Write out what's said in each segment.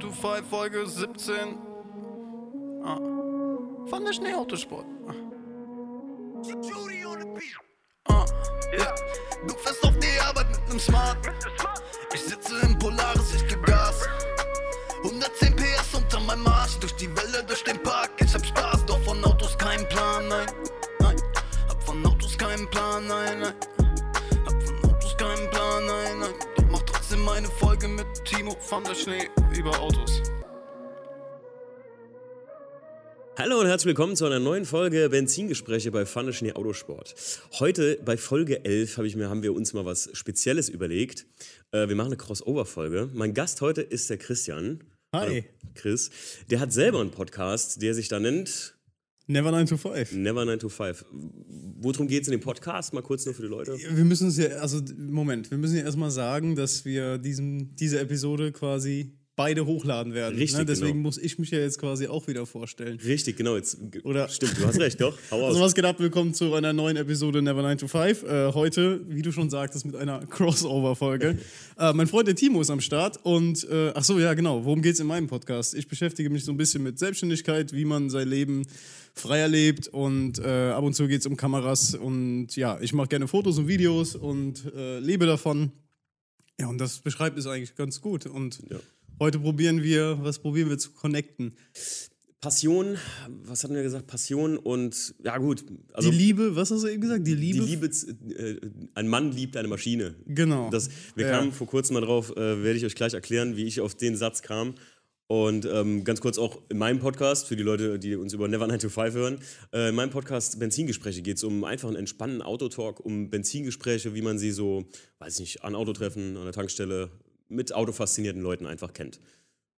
to 5, Folge 17. Ah. Von der Schneeautosport. Ah. Ah. Ja. Du fährst auf die Arbeit mit nem Smart. Ich sitze im Polaris, ich geb Gas. 110 PS unter meinem Marsch. Durch die Welle, durch den Park. Ich hab Spaß, doch von Autos keinen Plan, nein. Nein. Hab von Autos keinen Plan, nein, nein. Trotzdem meine Folge mit Timo van der Schnee über Autos. Hallo und herzlich willkommen zu einer neuen Folge Benzingespräche bei Pfanne Schnee Autosport. Heute bei Folge 11 hab ich mir, haben wir uns mal was Spezielles überlegt. Äh, wir machen eine Crossover-Folge. Mein Gast heute ist der Christian. Hi. Hallo, Chris. Der hat selber einen Podcast, der sich da nennt Never 9 to 5. Never 9 to 5. Worum geht es in dem Podcast? Mal kurz nur für die Leute. Wir müssen es ja, also Moment, wir müssen ja erstmal sagen, dass wir diesen, diese Episode quasi beide hochladen werden. Richtig, ne? Deswegen genau. muss ich mich ja jetzt quasi auch wieder vorstellen. Richtig, genau. Jetzt, Oder- Stimmt, du hast recht, doch. Hau aus. Also was geht ab? Willkommen zu einer neuen Episode Never 9 to 5. Äh, heute, wie du schon sagtest, mit einer Crossover-Folge. äh, mein Freund der Timo ist am Start und äh, ach so, ja genau, worum geht's in meinem Podcast? Ich beschäftige mich so ein bisschen mit Selbstständigkeit, wie man sein Leben freier lebt und äh, ab und zu geht's um Kameras und ja, ich mache gerne Fotos und Videos und äh, lebe davon. Ja, und das beschreibt es eigentlich ganz gut und Ja. heute probieren wir, was probieren wir zu connecten? Passion, was hatten wir gesagt? Passion und, ja gut. Also, die Liebe, was hast du eben gesagt? Die die Liebe? Liebe, z- äh, ein Mann liebt eine Maschine. Genau. Das, wir Ja. kamen vor kurzem mal drauf, äh, werde ich euch gleich erklären, wie ich auf den Satz kam. Und ähm, ganz kurz auch in meinem Podcast, für die Leute, die uns über Never 9 to 5 hören, äh, in meinem Podcast Benzingespräche geht es um einfach einen entspannten Autotalk, um Benzingespräche, wie man sie so, weiß ich nicht, an Autotreffen, an der Tankstelle, mit autofaszinierten Leuten einfach kennt.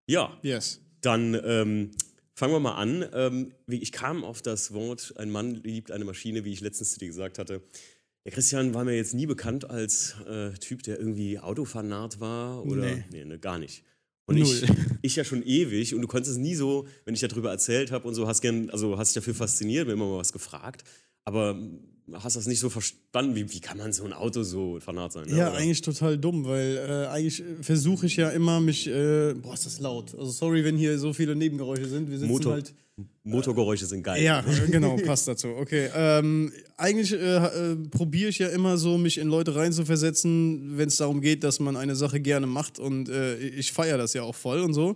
Ja, Yes. dann ähm, fangen wir mal an. Ähm, ich kam auf das Wort, ein Mann liebt eine Maschine, wie ich letztens zu dir gesagt hatte. Der Christian war mir jetzt nie bekannt als äh, Typ, der irgendwie Autofanat war oder Nee. nee, ne, gar nicht. Und ich, ich ja schon ewig und du konntest es nie so, wenn ich darüber erzählt habe und so, hast gern, also hast dich dafür fasziniert, mir immer mal was gefragt, aber hast das nicht so verstanden, wie, wie kann man so ein Auto so fanat sein? ne, Ja, oder? eigentlich total dumm, weil äh, eigentlich versuche ich ja immer mich. Äh, boah, ist das laut. Also sorry, wenn hier so viele Nebengeräusche sind. Wir sitzen Motor, halt. Motorgeräusche sind geil. Ja, genau, passt dazu. Okay. Ähm, eigentlich äh, äh, probiere ich ja immer so, mich in Leute reinzuversetzen, wenn es darum geht, dass man eine Sache gerne macht. Und äh, ich feiere das ja auch voll und so.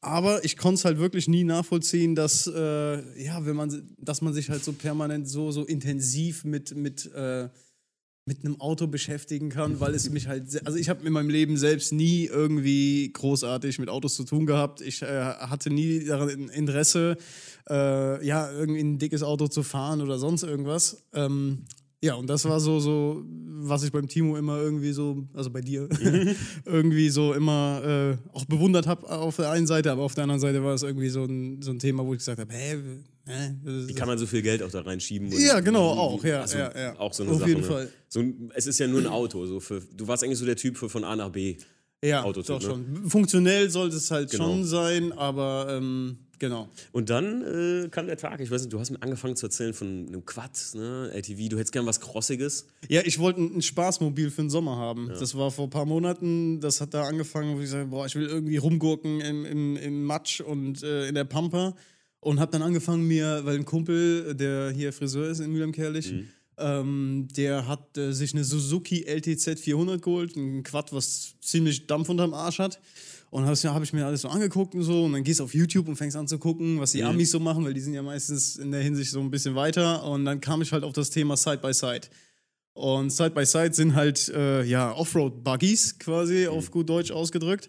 Aber ich konnte es halt wirklich nie nachvollziehen, dass, äh, ja, wenn man, dass man sich halt so permanent so, so intensiv mit, mit, äh, mit einem Auto beschäftigen kann, weil es mich halt, also ich habe in meinem Leben selbst nie irgendwie großartig mit Autos zu tun gehabt. Ich äh, hatte nie daran Interesse, äh, ja, irgendwie ein dickes Auto zu fahren oder sonst irgendwas. Ähm, ja, und das war so, so, was ich beim Timo immer irgendwie so, also bei dir, irgendwie so immer äh, auch bewundert habe auf der einen Seite, aber auf der anderen Seite war es irgendwie so ein, so ein Thema, wo ich gesagt habe, hä, Wie kann man so viel Geld auch da reinschieben? Ja, genau, auch, ja, also ja, ja. Auch so eine Auf Sache. jeden ne? Fall. So, es ist ja nur ein Auto. So für, du warst eigentlich so der Typ für von A nach B. Ja, Autotyp, doch ne? schon. Funktionell sollte es halt Genau. schon sein, aber ähm, genau. Und dann äh, kam der Tag, ich weiß nicht, du hast mir angefangen zu erzählen von einem Quad, ne, ATV, du hättest gern was Crossiges. Ja, ich wollte ein ein Spaßmobil für den Sommer haben. Das war vor ein paar Monaten, das hat da angefangen, wo ich sage, boah, ich will irgendwie rumgurken im, im, im Matsch und äh, in der Pampa. Und habe dann angefangen mir, weil ein Kumpel, der hier Friseur ist in Mühlheim-Kerlich, ähm, der hat äh, sich eine Suzuki LTZ 400 geholt, ein Quad, was ziemlich Dampf unterm Arsch hat. Und habe ich mir alles so angeguckt und so. Und dann gehst du auf YouTube und fängst an zu gucken, was die Amis so machen, weil die sind ja meistens in der Hinsicht so ein bisschen weiter. Und dann kam ich halt auf das Thema Side by Side. Und Side by Side sind halt äh, ja Offroad-Buggies quasi auf gut Deutsch ausgedrückt.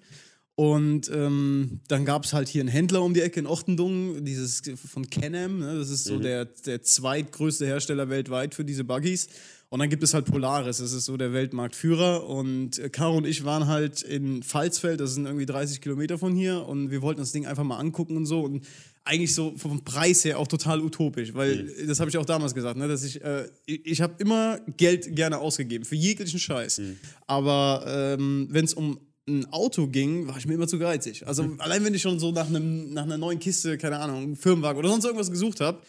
Und ähm, dann gab es halt hier einen Händler um die Ecke in Ochtendung, dieses von Can-Am, ne? das ist so der, der zweitgrößte Hersteller weltweit für diese Buggies. Und dann gibt es halt Polaris, das ist so der Weltmarktführer. Und äh, Caro und ich waren halt in Pfalzfeld, das sind irgendwie 30 Kilometer von hier. Und wir wollten das Ding einfach mal angucken und so. Und eigentlich so vom Preis her auch total utopisch, weil das habe ich auch damals gesagt, ne, dass ich, äh, ich, ich habe immer Geld gerne ausgegeben für jeglichen Scheiß. Aber ähm, wenn es um ein Auto ging, war ich mir immer zu geizig. Also allein wenn ich schon so nach, einem, nach einer neuen Kiste, keine Ahnung, Firmenwagen oder sonst irgendwas gesucht habe,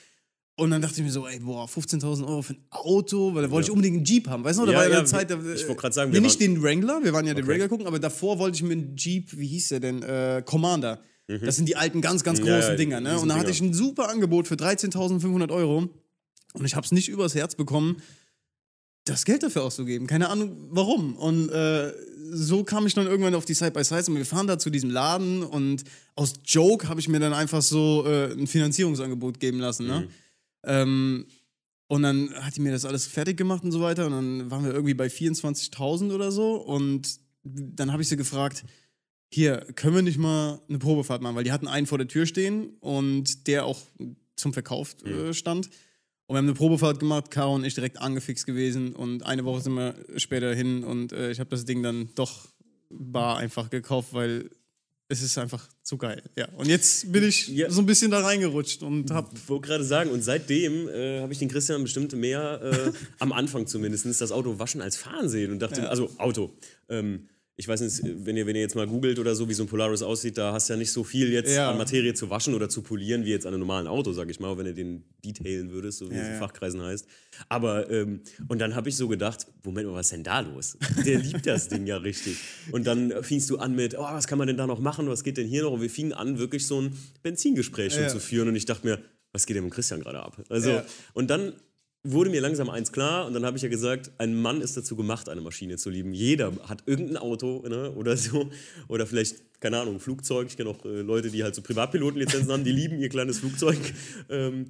Und dann dachte ich mir so, ey, boah, 15.000 Euro für ein Auto, weil da wollte Ja. ich unbedingt einen Jeep haben. Weißt du noch, da Ja, war ja eine Zeit, da, ich wollte grad sagen, wir nicht den Wrangler, wir waren ja den Okay. Wrangler gucken, aber davor wollte ich mir einen Jeep, wie hieß der denn, äh, Commander. Das sind die alten, ganz, ganz Mhm. Großen ja, Dinger, ne? Und da hatte ich ein super Angebot für 13.500 Euro und ich habe es nicht übers Herz bekommen, das Geld dafür auszugeben. Keine Ahnung warum. Und äh, so kam ich dann irgendwann auf die Side-by-Sides und wir fahren da zu diesem Laden und aus Joke habe ich mir dann einfach so äh, ein Finanzierungsangebot geben lassen. Ne? Ähm, und dann hat die mir das alles fertig gemacht und so weiter und dann waren wir irgendwie bei 24.000 oder so und dann habe ich sie gefragt, hier, können wir nicht mal eine Probefahrt machen, weil die hatten einen vor der Tür stehen und der auch zum Verkauf äh, stand. Und wir haben eine Probefahrt gemacht, Caro und ich direkt angefixt gewesen und eine Woche sind wir später hin und äh, ich habe das Ding dann doch bar einfach gekauft, weil es ist einfach zu geil. Ja. Und jetzt bin ich Ja. so ein bisschen da reingerutscht und habe Ich wollte gerade sagen, und seitdem äh, habe ich den Christian bestimmt mehr, äh, am Anfang zumindest, das Auto waschen als fahren sehen und dachte, Ja. also Auto. Ähm, ich weiß nicht, wenn ihr, wenn ihr jetzt mal googelt oder so, wie so ein Polaris aussieht, da hast du ja nicht so viel jetzt Ja. an Materie zu waschen oder zu polieren, wie jetzt an einem normalen Auto, sag ich mal, wenn du den detailen würdest, so wie Ja, es in ja. Fachkreisen heißt. Aber, ähm, und dann habe ich so gedacht, Moment mal, was ist denn da los? Der liebt das Ding ja richtig. Und dann fingst du an mit, oh, was kann man denn da noch machen, was geht denn hier noch? Und wir fingen an, wirklich so ein Benzingespräch schon zu führen und ich dachte mir, was geht denn mit Christian gerade ab? Also, und dann wurde mir langsam eins klar und dann habe ich ja gesagt, ein Mann ist dazu gemacht, eine Maschine zu lieben. Jeder hat irgendein Auto ne, oder so oder vielleicht, keine Ahnung, ein Flugzeug. Ich kenne auch äh, Leute, die halt so Privatpilotenlizenzen haben, die lieben ihr kleines Flugzeug. Ähm,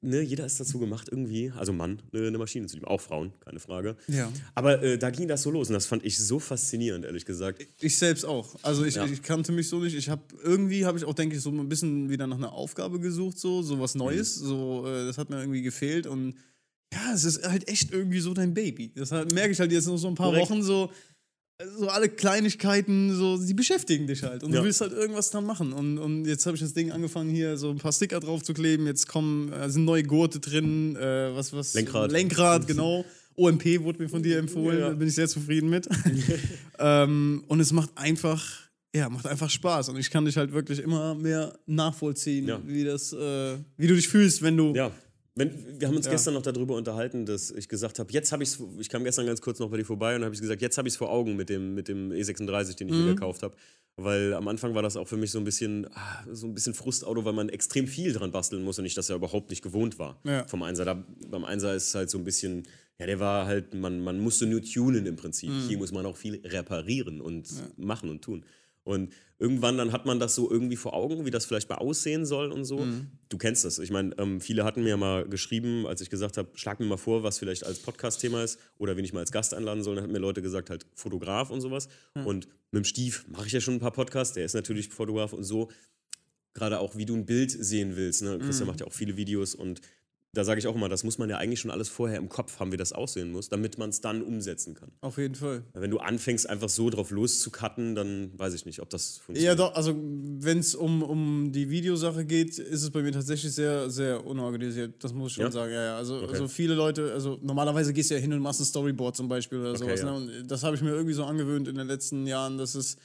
ne, jeder ist dazu gemacht, irgendwie, also Mann, ne, eine Maschine zu lieben. Auch Frauen, keine Frage. Ja. Aber äh, da ging das so los und das fand ich so faszinierend, ehrlich gesagt. Ich selbst auch. Also ich, Ja. ich kannte mich so nicht. Ich habe irgendwie habe ich auch denke ich so ein bisschen wieder nach einer Aufgabe gesucht so, so was Neues. Mhm. So äh, das hat mir irgendwie gefehlt und ja, es ist halt echt irgendwie so dein Baby. Das halt, merke ich halt jetzt noch so ein paar Korrekt. Wochen so so alle Kleinigkeiten, so, die beschäftigen dich halt. Und Ja. du willst halt irgendwas dran machen. Und, und jetzt habe ich das Ding angefangen, hier so ein paar Sticker drauf zu kleben. Jetzt kommen, äh, sind neue Gurte drin, äh, was, was. Lenkrad. Lenkrad, genau. OMP wurde mir von dir empfohlen, Ja. da bin ich sehr zufrieden mit. ähm, und es macht einfach, ja, macht einfach Spaß. Und ich kann dich halt wirklich immer mehr nachvollziehen, Ja. wie das, äh, wie du dich fühlst, wenn du. Ja. Wenn, wir haben uns Ja. gestern noch darüber unterhalten, dass ich gesagt habe, jetzt habe ich es, ich kam gestern ganz kurz noch bei dir vorbei und habe ich gesagt, jetzt habe ich es vor Augen mit dem, mit dem E36, den ich Mhm. mir gekauft habe. Weil am Anfang war das auch für mich so ein bisschen, ah, so ein bisschen Frustauto, weil man extrem viel dran basteln muss und ich das ja überhaupt nicht gewohnt war Ja. vom Einser. Da, beim Einser ist es halt so ein bisschen, ja, der war halt, man, man musste nur tunen im Prinzip. Mhm. Hier muss man auch viel reparieren und machen und tun. Und irgendwann dann hat man das so irgendwie vor Augen, wie das vielleicht mal aussehen soll und so. Mhm. Du kennst das. Ich meine, ähm, viele hatten mir mal geschrieben, als ich gesagt habe, schlag mir mal vor, was vielleicht als Podcast-Thema ist oder wen ich mal als Gast einladen soll. Dann hatten mir Leute gesagt, halt Fotograf und sowas. Und mit dem Stief mache ich ja schon ein paar Podcasts. Der ist natürlich Fotograf und so. Gerade auch, wie du ein Bild sehen willst. Ne? Christian Mhm. macht ja auch viele Videos und da sage ich auch immer, das muss man ja eigentlich schon alles vorher im Kopf haben, wie das aussehen muss, damit man es dann umsetzen kann. Auf jeden Fall. Wenn du anfängst, einfach so drauf loszucutten, dann weiß ich nicht, ob das Ja, funktioniert. doch, also wenn es um, um die Videosache geht, ist es bei mir tatsächlich sehr, sehr unorganisiert. Das muss ich schon Ja? sagen. Ja, ja. Also, Okay. also viele Leute, also normalerweise gehst du ja hin und machst ein Storyboard zum Beispiel oder Okay, sowas. ja. Ne? Und das habe ich mir irgendwie so angewöhnt in den letzten Jahren, dass es.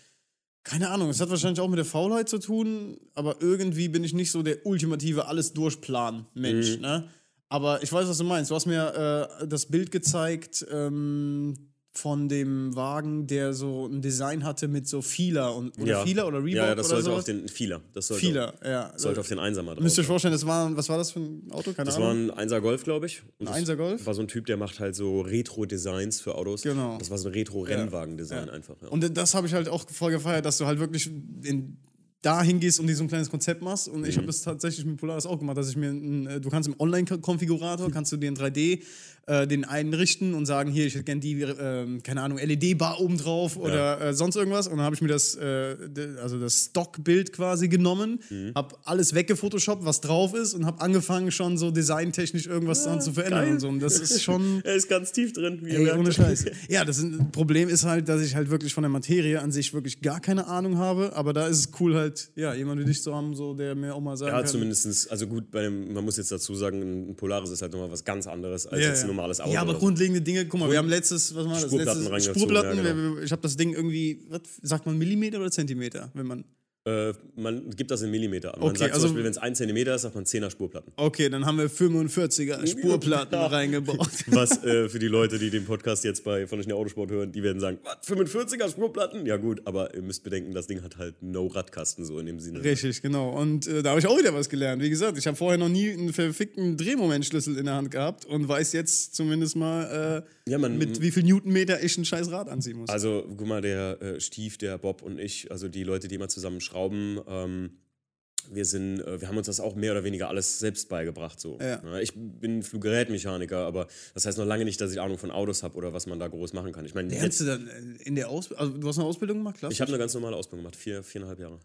Keine Ahnung, es hat wahrscheinlich auch mit der Faulheit zu tun, aber irgendwie bin ich nicht so der ultimative alles durchplan Mensch, Mhm. ne? Aber ich weiß, was du meinst. Du hast mir äh, das Bild gezeigt ähm, von dem Wagen, der so ein Design hatte mit so Feeler und oder ja. Feeler oder Reebok Ja, ja, das sollte auf den Feeler. Das sollte, Feeler, ja. sollte auf den Einser mal drauf. Müsst ihr euch vorstellen, das war, was war das für ein Auto? Keine Das war Ahnung. ein Einser Golf, glaube ich. Und Ein Einser Golf? War so ein Typ, der macht halt so Retro-Designs für Autos. Genau. Das war so ein Retro-Rennwagen-Design einfach. Ja. Und das habe ich halt auch voll gefeiert, dass du halt wirklich in, da hingehst und dir so ein kleines Konzept machst. Und Mhm. ich habe das tatsächlich mit Polaris auch gemacht, dass ich mir, ein, äh, du kannst im Online-Konfigurator, kannst du dir in 3D äh, den einrichten und sagen, hier, ich hätte gerne die, äh, keine Ahnung, LED-Bar oben drauf oder äh, sonst irgendwas. Und dann habe ich mir das, äh, also das Stockbild quasi genommen, Mhm. habe alles weggefotoshoppt, was drauf ist und habe angefangen schon so designtechnisch irgendwas dran zu verändern geil. und so. Und das ist schon... er ist ganz tief drin, wie Ey, ohne Scheiß. Ja, das Problem ist halt, dass ich halt wirklich von der Materie an sich wirklich gar keine Ahnung habe. Aber da ist es cool halt, ja, jemand wie dich zu haben, so, der mir auch mal sagen Ja, kann. zumindest, also gut, bei dem, man muss jetzt dazu sagen, ein Polaris ist halt nochmal was ganz anderes als Ja, jetzt ja. Normales Auto. Ja, aber grundlegende Dinge, guck mal, wir haben letztes, was war das? Spurplatten Letztes Spurplatten. ja, genau. Ich habe das Ding irgendwie, was sagt man, Millimeter oder Zentimeter, wenn man Äh, man gibt das in Millimeter an. Man Okay, sagt also- zum Beispiel, wenn es 1 Zentimeter ist, sagt man 10er Spurplatten. Okay, dann haben wir 45er Spurplatten Ja. reingebaut. Was äh, für die Leute, die den Podcast jetzt bei von der Autosport hören, die werden sagen, was, 45er Spurplatten? Ja gut, aber ihr müsst bedenken, das Ding hat halt no Radkasten so in dem Sinne. Richtig, genau. Und äh, da habe ich auch wieder was gelernt. Wie gesagt, ich habe vorher noch nie einen verfickten Drehmomentschlüssel in der Hand gehabt und weiß jetzt zumindest mal, äh, Ja, man, mit wie viel Newtonmeter ich ein scheiß Rad anziehen muss. Also, guck mal, der äh, Stief, der Bob und ich, also die Leute, die immer zusammen schrauben, ähm, wir sind, äh, wir haben uns das auch mehr oder weniger alles selbst beigebracht. So. Ja. Ich bin Fluggerätmechaniker, aber das heißt noch lange nicht, dass ich Ahnung von Autos habe oder was man da groß machen kann. Ich meine, Lernst du dann äh, in der Ausbildung, also du hast eine Ausbildung gemacht, klassisch? ich habe eine ganz normale Ausbildung gemacht, vier, viereinhalb Jahre.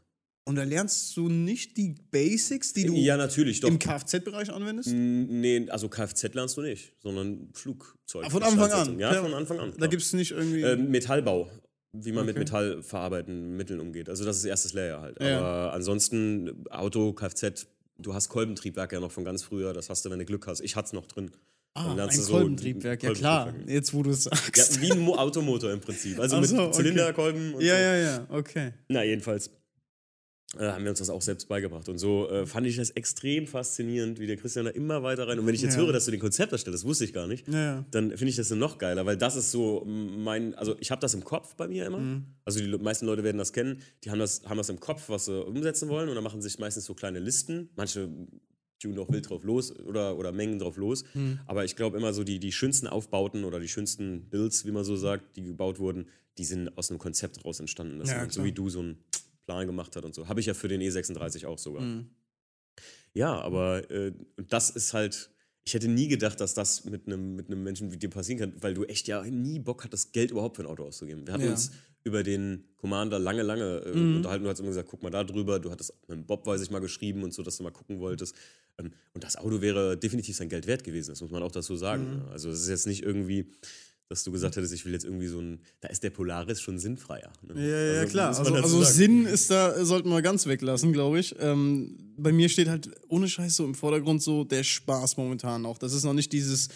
und da lernst du nicht die Basics, die du Ja, natürlich, doch. im Kfz-Bereich anwendest? Nee, also Kfz lernst du nicht, sondern Flugzeug. Ah, von Anfang an? Ja, Ja, von Anfang an. Da klar. gibt es nicht irgendwie. Ähm, Metallbau, wie man mit Okay. metallverarbeitenden Mitteln umgeht. Also das ist erstes Layer halt. Ja. Aber ansonsten Auto, Kfz, du hast Kolbentriebwerk ja noch von ganz früher. Das hast du, wenn du Glück hast. Ich hatte es noch drin. ah, ein so Kolbentriebwerk, ja klar. Jetzt, wo du es Ja, sagst. wie ein Mo Automotor im Prinzip. Also Ach mit so, okay. Zylinderkolben und Ja, so. ja, ja, okay. Na, jedenfalls haben wir uns das auch selbst beigebracht. Und so äh, fand ich das extrem faszinierend, wie der Christian da immer weiter rein. Und wenn ich jetzt Ja. höre, dass du den Konzept erstellst, das wusste ich gar nicht, Ja, dann finde ich das noch geiler, weil das ist so mein, also ich habe das im Kopf bei mir immer. Mhm. Also die meisten Leute werden das kennen, die haben das, haben das im Kopf, was sie umsetzen wollen und dann machen sich meistens so kleine Listen. Manche tun auch wild drauf los oder, oder Mengen drauf los. Mhm. Aber ich glaube immer so, die, die schönsten Aufbauten oder die schönsten Builds, wie man so sagt, die gebaut wurden, die sind aus einem Konzept raus entstanden. Das Ja, sind so wie du so einen Plan gemacht hast und so. Habe ich ja für den E36 auch sogar. Mhm. Ja, aber äh, das ist halt. Ich hätte nie gedacht, dass das mit einem mit einem Menschen wie dir passieren kann, weil du echt ja nie Bock hattest, Geld überhaupt für ein Auto auszugeben. Wir hatten Ja. uns über den Commander lange, lange äh, Mhm. unterhalten. Du hast immer gesagt, guck mal da drüber. Du hattest mit Bob, weiß ich mal, geschrieben und so, dass du mal gucken wolltest. Ähm, und das Auto wäre definitiv sein Geld wert gewesen. Das muss man auch dazu sagen. Mhm. Also es ist jetzt nicht irgendwie, dass du gesagt hättest, ich will jetzt irgendwie so ein. Da ist der Polaris schon sinnfreier. Ne? Ja, ja, Also, klar. Also, also. Sinn ist da, sollten wir ganz weglassen, glaube ich. Ähm, bei mir steht halt ohne Scheiß so im Vordergrund so der Spaß momentan auch. Das ist noch nicht dieses,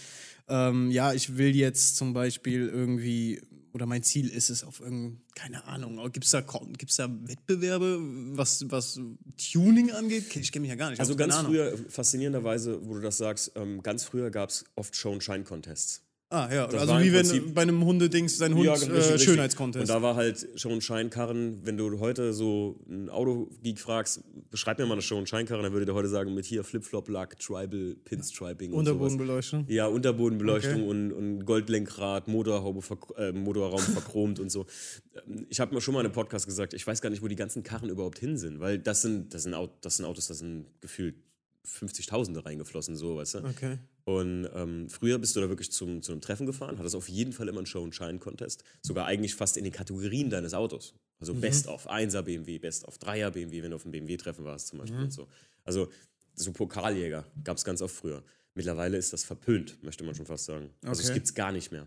ähm, ja, ich will jetzt zum Beispiel irgendwie, oder mein Ziel ist es auf irgendein, keine Ahnung, gibt es da, gibt's da Wettbewerbe, was, was Tuning angeht? Ich kenne mich ja gar nicht. Also ganz früher, faszinierenderweise, wo du das sagst, ähm, ganz früher gab es oft Show-and-Shine-Contests. Ah, ja, Das also wie wenn bei einem Hundedings sein Hund richtig, äh, richtig. Schönheitskontest. Und da war halt Show-and-Shine-Karren, wenn du heute so einen Autogeek fragst, beschreib mir mal eine Show-and-Shine-Karre, dann würde der heute sagen, mit hier Flip-Flop-Lack, Tribal, Pinstriping und. Unterbodenbeleuchtung. Ja, Unterbodenbeleuchtung Okay. und, und Goldlenkrad, Motorhaube, äh, Motorraum verchromt und so. Ähm, Ich habe mir schon mal in einem Podcast gesagt, ich weiß gar nicht, wo die ganzen Karren überhaupt hin sind, weil das sind, das sind, Au- das sind Autos, das sind gefühlt 50.000 reingeflossen, so, weißt du? Okay. Und ähm, früher bist du da wirklich zum, zu einem Treffen gefahren, hattest auf jeden Fall immer einen Show-and-Shine-Contest, sogar eigentlich fast in den Kategorien deines Autos. Also Best of 1er BMW, Best of 3er BMW, wenn du auf einem BMW-Treffen warst zum Beispiel und so. Also so Pokaljäger gab es ganz oft früher. Mittlerweile ist das verpönt, möchte man schon fast sagen. Also es gibt es gar nicht mehr.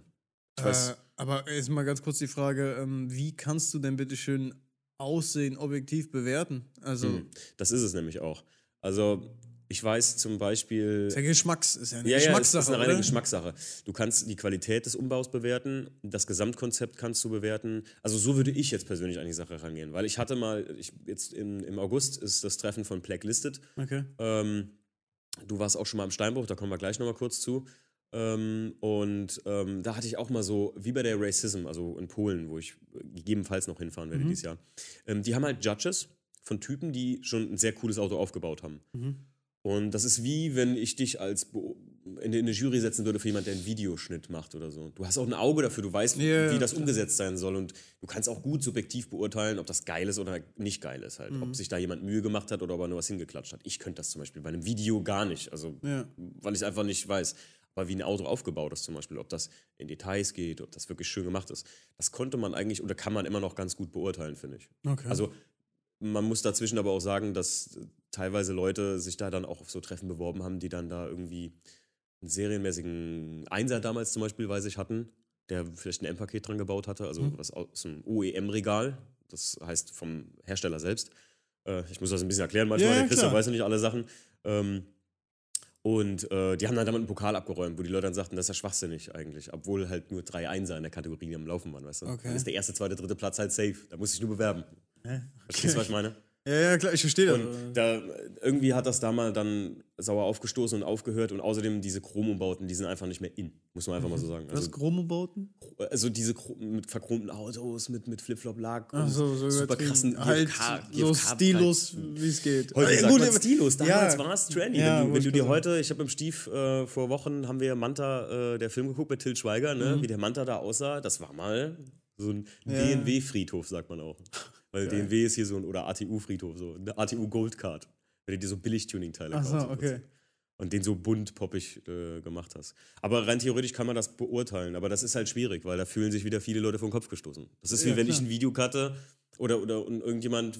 Äh, aber jetzt mal ganz kurz die Frage, ähm, wie kannst du denn bitte schön Aussehen objektiv bewerten? Also, hm, das ist es nämlich auch. Also ich weiß zum Beispiel... ist ja Geschmacks, ist ja eine Ja, ja, es Geschmackssache, ist eine reine? Geschmackssache. Du kannst die Qualität des Umbaus bewerten, das Gesamtkonzept kannst du bewerten. Also so würde ich jetzt persönlich an die Sache rangehen, weil ich hatte mal, ich, jetzt im, im August ist das Treffen von Blacklisted. Okay. Ähm, du warst auch schon mal am Steinbruch, da kommen wir gleich nochmal kurz zu. Ähm, und ähm, da hatte ich auch mal so, wie bei der Racism, also in Polen, wo ich gegebenenfalls noch hinfahren werde dieses Jahr. Ähm, die haben halt Judges von Typen, die schon ein sehr cooles Auto aufgebaut haben. Und das ist wie, wenn ich dich als Be in eine Jury setzen würde für jemanden, der einen Videoschnitt macht oder so. Du hast auch ein Auge dafür, du weißt, Ja, wie das umgesetzt sein soll. Und du kannst auch gut subjektiv beurteilen, ob das geil ist oder nicht geil ist halt. Mhm. Ob sich da jemand Mühe gemacht hat oder ob er nur was hingeklatscht hat. Ich könnte das zum Beispiel bei einem Video gar nicht. Also, Ja. weil ich es einfach nicht weiß. Aber wie ein Auto aufgebaut ist zum Beispiel, ob das in Details geht, ob das wirklich schön gemacht ist, das konnte man eigentlich oder kann man immer noch ganz gut beurteilen, finde ich. Okay. Also man muss dazwischen aber auch sagen, dass teilweise Leute sich da dann auch auf so Treffen beworben haben, die dann da irgendwie einen serienmäßigen Einser damals zum Beispiel, weiß ich, hatten, der vielleicht ein M-Paket dran gebaut hatte, also was aus dem OEM-Regal, das heißt vom Hersteller selbst. Äh, ich muss das ein bisschen erklären manchmal, Ja, ja, der Christian weiß ja nicht alle Sachen. Ähm, und äh, die haben dann damit einen Pokal abgeräumt, wo die Leute dann sagten, das ist ja schwachsinnig eigentlich, obwohl halt nur drei Einser in der Kategorie am Laufen waren, weißt du? Okay. Dann ist der erste, zweite, dritte Platz halt safe. Da muss ich nur bewerben. Verstehst du, was ich meine? Ja, ja, klar, ich verstehe das. Und da, irgendwie hat das da mal dann sauer aufgestoßen und aufgehört und außerdem diese Chromobauten, die sind einfach nicht mehr in, muss man einfach mal so sagen. Was, Also, Chromobauten? also diese mit verchromten Autos, mit, mit Flip-Flop-Lack und so, so super krassen halt so stilos, wie es geht. Heute sagt gut, man Stilos, damals ja. war es trendy. Ja, wenn du, wenn du dir heute, ich habe im Stief äh, vor Wochen, haben wir Manta, äh, der Film geguckt mit Till Schweiger, ne? wie der Manta da aussah, das war mal so ein Mhm. Ja. DNW-Friedhof, sagt man auch. Weil DNW ist hier so ein, oder ATU-Friedhof, so eine ATU Gold Card, wenn du dir so Billig-Tuning-Teile so, kaufst. im okay. Und den so bunt poppig äh, gemacht hast. Aber rein theoretisch kann man das beurteilen, aber das ist halt schwierig, weil da fühlen sich wieder viele Leute vom Kopf gestoßen. Das ist wie Ja, wenn klar. ich ein Video cutte oder, oder und irgendjemand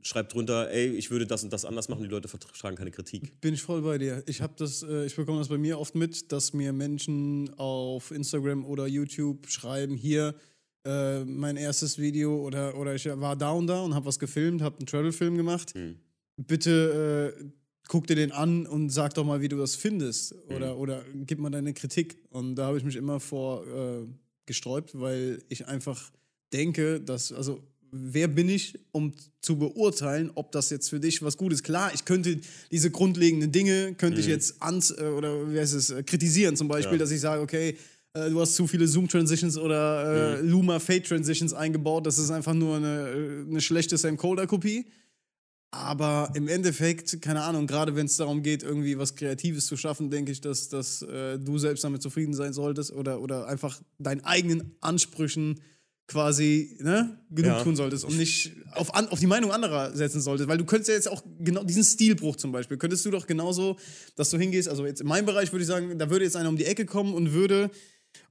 schreibt drunter, ey, ich würde das und das anders machen, die Leute vertragen keine Kritik. Bin ich voll bei dir. Ich habe das, äh, ich bekomme das bei mir oft mit, dass mir Menschen auf Instagram oder YouTube schreiben, hier äh, mein erstes Video oder, oder ich war da und da und habe was gefilmt, habe einen Travel-Film gemacht. Mhm. Bitte äh, guck dir den an und sag doch mal, wie du das findest oder, Mhm. oder gib mal deine Kritik. Und da habe ich mich immer vor äh, gesträubt, weil ich einfach denke, dass, also wer bin ich, um zu beurteilen, ob das jetzt für dich was gut ist? Klar, ich könnte diese grundlegenden Dinge, könnte ich jetzt ans äh, oder wie heißt es, äh, kritisieren, zum Beispiel, Ja. dass ich sage, okay, äh, du hast zu viele Zoom-Transitions oder äh, Luma-Fade-Transitions eingebaut, das ist einfach nur eine, äh, eine schlechte Sam Colder-Kopie. Aber im Endeffekt, keine Ahnung, gerade wenn es darum geht, irgendwie was Kreatives zu schaffen, denke ich, dass, dass äh, du selbst damit zufrieden sein solltest oder, oder einfach deinen eigenen Ansprüchen quasi ne, genug Ja. tun solltest und nicht auf, an, auf die Meinung anderer setzen solltest. Weil du könntest ja jetzt auch genau diesen Stilbruch zum Beispiel, könntest du doch genauso, dass du hingehst, also jetzt in meinem Bereich würde ich sagen, da würde jetzt einer um die Ecke kommen und würde,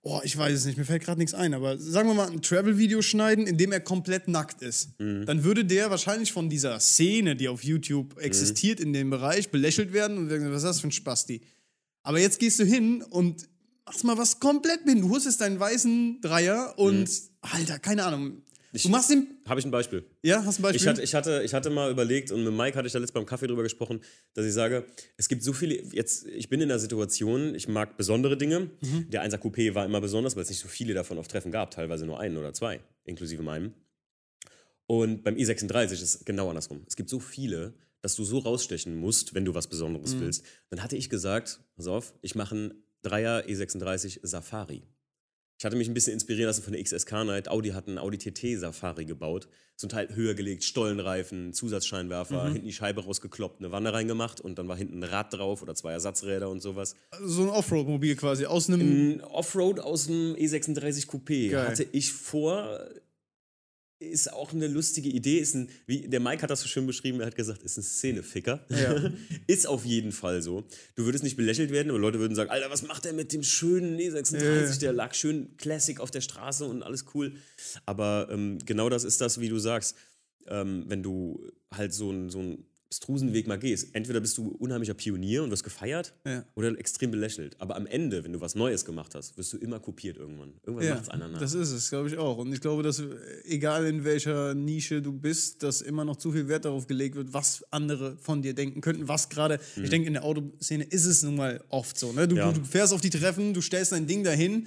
oh, ich weiß es nicht, mir fällt gerade nichts ein, aber sagen wir mal ein Travel-Video schneiden, in dem er komplett nackt ist. Dann würde der wahrscheinlich von dieser Szene, die auf YouTube existiert in dem Bereich, belächelt werden und denken, was ist das für ein Spasti? Aber jetzt gehst du hin und machst mal was komplett mit. Du holst jetzt deinen weißen Dreier und, Alter, keine Ahnung. Du machst den, Habe ich ein Beispiel. ja, hast ein Beispiel? Ich hatte, ich, hatte, ich hatte mal überlegt und mit Mike hatte ich da letztes beim Kaffee drüber gesprochen, dass ich sage, es gibt so viele, jetzt, ich bin in der Situation, ich mag besondere Dinge. Mhm. Der 1er Coupé war immer besonders, weil es nicht so viele davon auf Treffen gab, teilweise nur einen oder zwei, inklusive meinem. Und beim E36 ist es genau andersrum. Es gibt so viele, dass du so rausstechen musst, wenn du was Besonderes Mhm. willst. Dann hatte ich gesagt, pass auf, ich mache einen Dreier E36 Safari. Ich hatte mich ein bisschen inspirieren lassen von der XSK Night. Audi hat einen Audi TT Safari gebaut. Zum Teil höher gelegt, Stollenreifen, Zusatzscheinwerfer, Mhm. hinten die Scheibe rausgekloppt, eine Wanne reingemacht und dann war hinten ein Rad drauf oder zwei Ersatzräder und sowas. so ein Offroad-Mobil quasi aus einem. Ein Offroad aus dem E36 Coupé Geil. hatte ich vor. Ist auch eine lustige Idee. Ist ein, wie, der Mike hat das so schön beschrieben, er hat gesagt, ist ein Szeneficker. Ja. ist auf jeden Fall so. Du würdest nicht belächelt werden, aber Leute würden sagen, Alter, was macht der mit dem schönen E36? Ja. Der lag schön Classic auf der Straße und alles cool. Aber ähm, genau das ist das, wie du sagst. Ähm, wenn du halt so einen so einen abstrusen Weg mal gehst, entweder bist du unheimlicher Pionier und wirst gefeiert Ja. oder extrem belächelt. Aber am Ende, wenn du was Neues gemacht hast, wirst du immer kopiert irgendwann. Irgendwann Ja, macht's einer nach. das ist es, glaube ich auch. Und ich glaube, dass äh, egal in welcher Nische du bist, dass immer noch zu viel Wert darauf gelegt wird, was andere von dir denken könnten. Was gerade, ich denke, in der Autoszene ist es nun mal oft so. Ne? Du, Mhm. Ja. du, fährst auf die Treffen, du stellst dein Ding dahin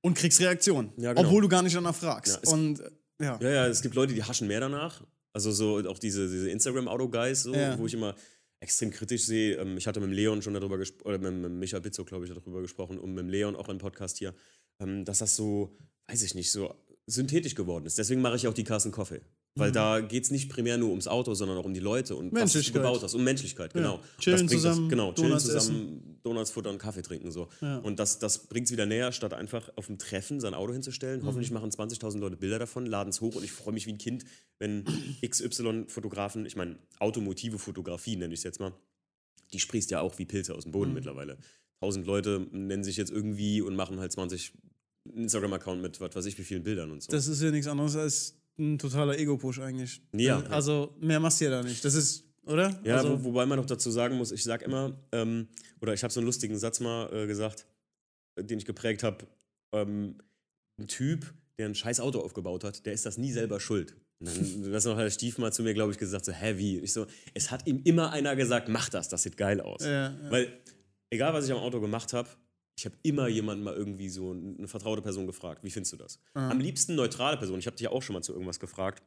und kriegst Reaktion. Genau. Obwohl du gar nicht danach fragst. Es- und äh, ja. ja, ja, es gibt Leute, die haschen mehr danach. Also so auch diese, diese Instagram-Auto-Guys, so, Ja. wo ich immer extrem kritisch sehe. Ähm, Ich hatte mit dem Leon schon darüber gesprochen, oder mit, mit Michael Bitzo, glaube ich, darüber gesprochen und mit dem Leon auch im Podcast hier, ähm, dass das so, weiß ich nicht, so synthetisch geworden ist. Deswegen mache ich auch die Carsten Coffee. Weil da geht es nicht primär nur ums Auto, sondern auch um die Leute und was du gebaut hast. Um Menschlichkeit, genau. Chillen das bringt zusammen, das, genau, chillen Donuts zusammen, Donuts futtern, Kaffee trinken so. Ja. Und das, das bringt es wieder näher, statt einfach auf dem Treffen sein Auto hinzustellen. Mhm. Hoffentlich machen 20.000 Leute Bilder davon, laden es hoch und ich freue mich wie ein Kind, wenn XY-Fotografen, ich meine, automotive Fotografie nenne ich es jetzt mal, die sprießt ja auch wie Pilze aus dem Mhm. Boden mittlerweile. 1000 Leute nennen sich jetzt irgendwie und machen halt 20 Instagram-Account mit was weiß ich wie vielen Bildern und so. Das ist ja nichts anderes als ein totaler Ego-Push eigentlich. Ja. Also mehr machst du ja da nicht. Das ist, oder? Ja, also, wo, wobei man noch dazu sagen muss, ich sag immer, ähm, oder ich habe so einen lustigen Satz mal äh, gesagt, den ich geprägt habe. Ähm, ein Typ, der ein scheiß Auto aufgebaut hat, der ist das nie selber schuld. Und dann das noch der Stief mal zu mir, glaube ich, gesagt, so heavy. Ich so, es hat ihm immer einer gesagt, mach das, das sieht geil aus. Ja, ja. Weil, egal was ich am Auto gemacht habe, ich habe immer jemanden mal irgendwie so eine vertraute Person gefragt, wie findest du das? Am liebsten neutrale Person. Ich habe dich ja auch schon mal zu irgendwas gefragt.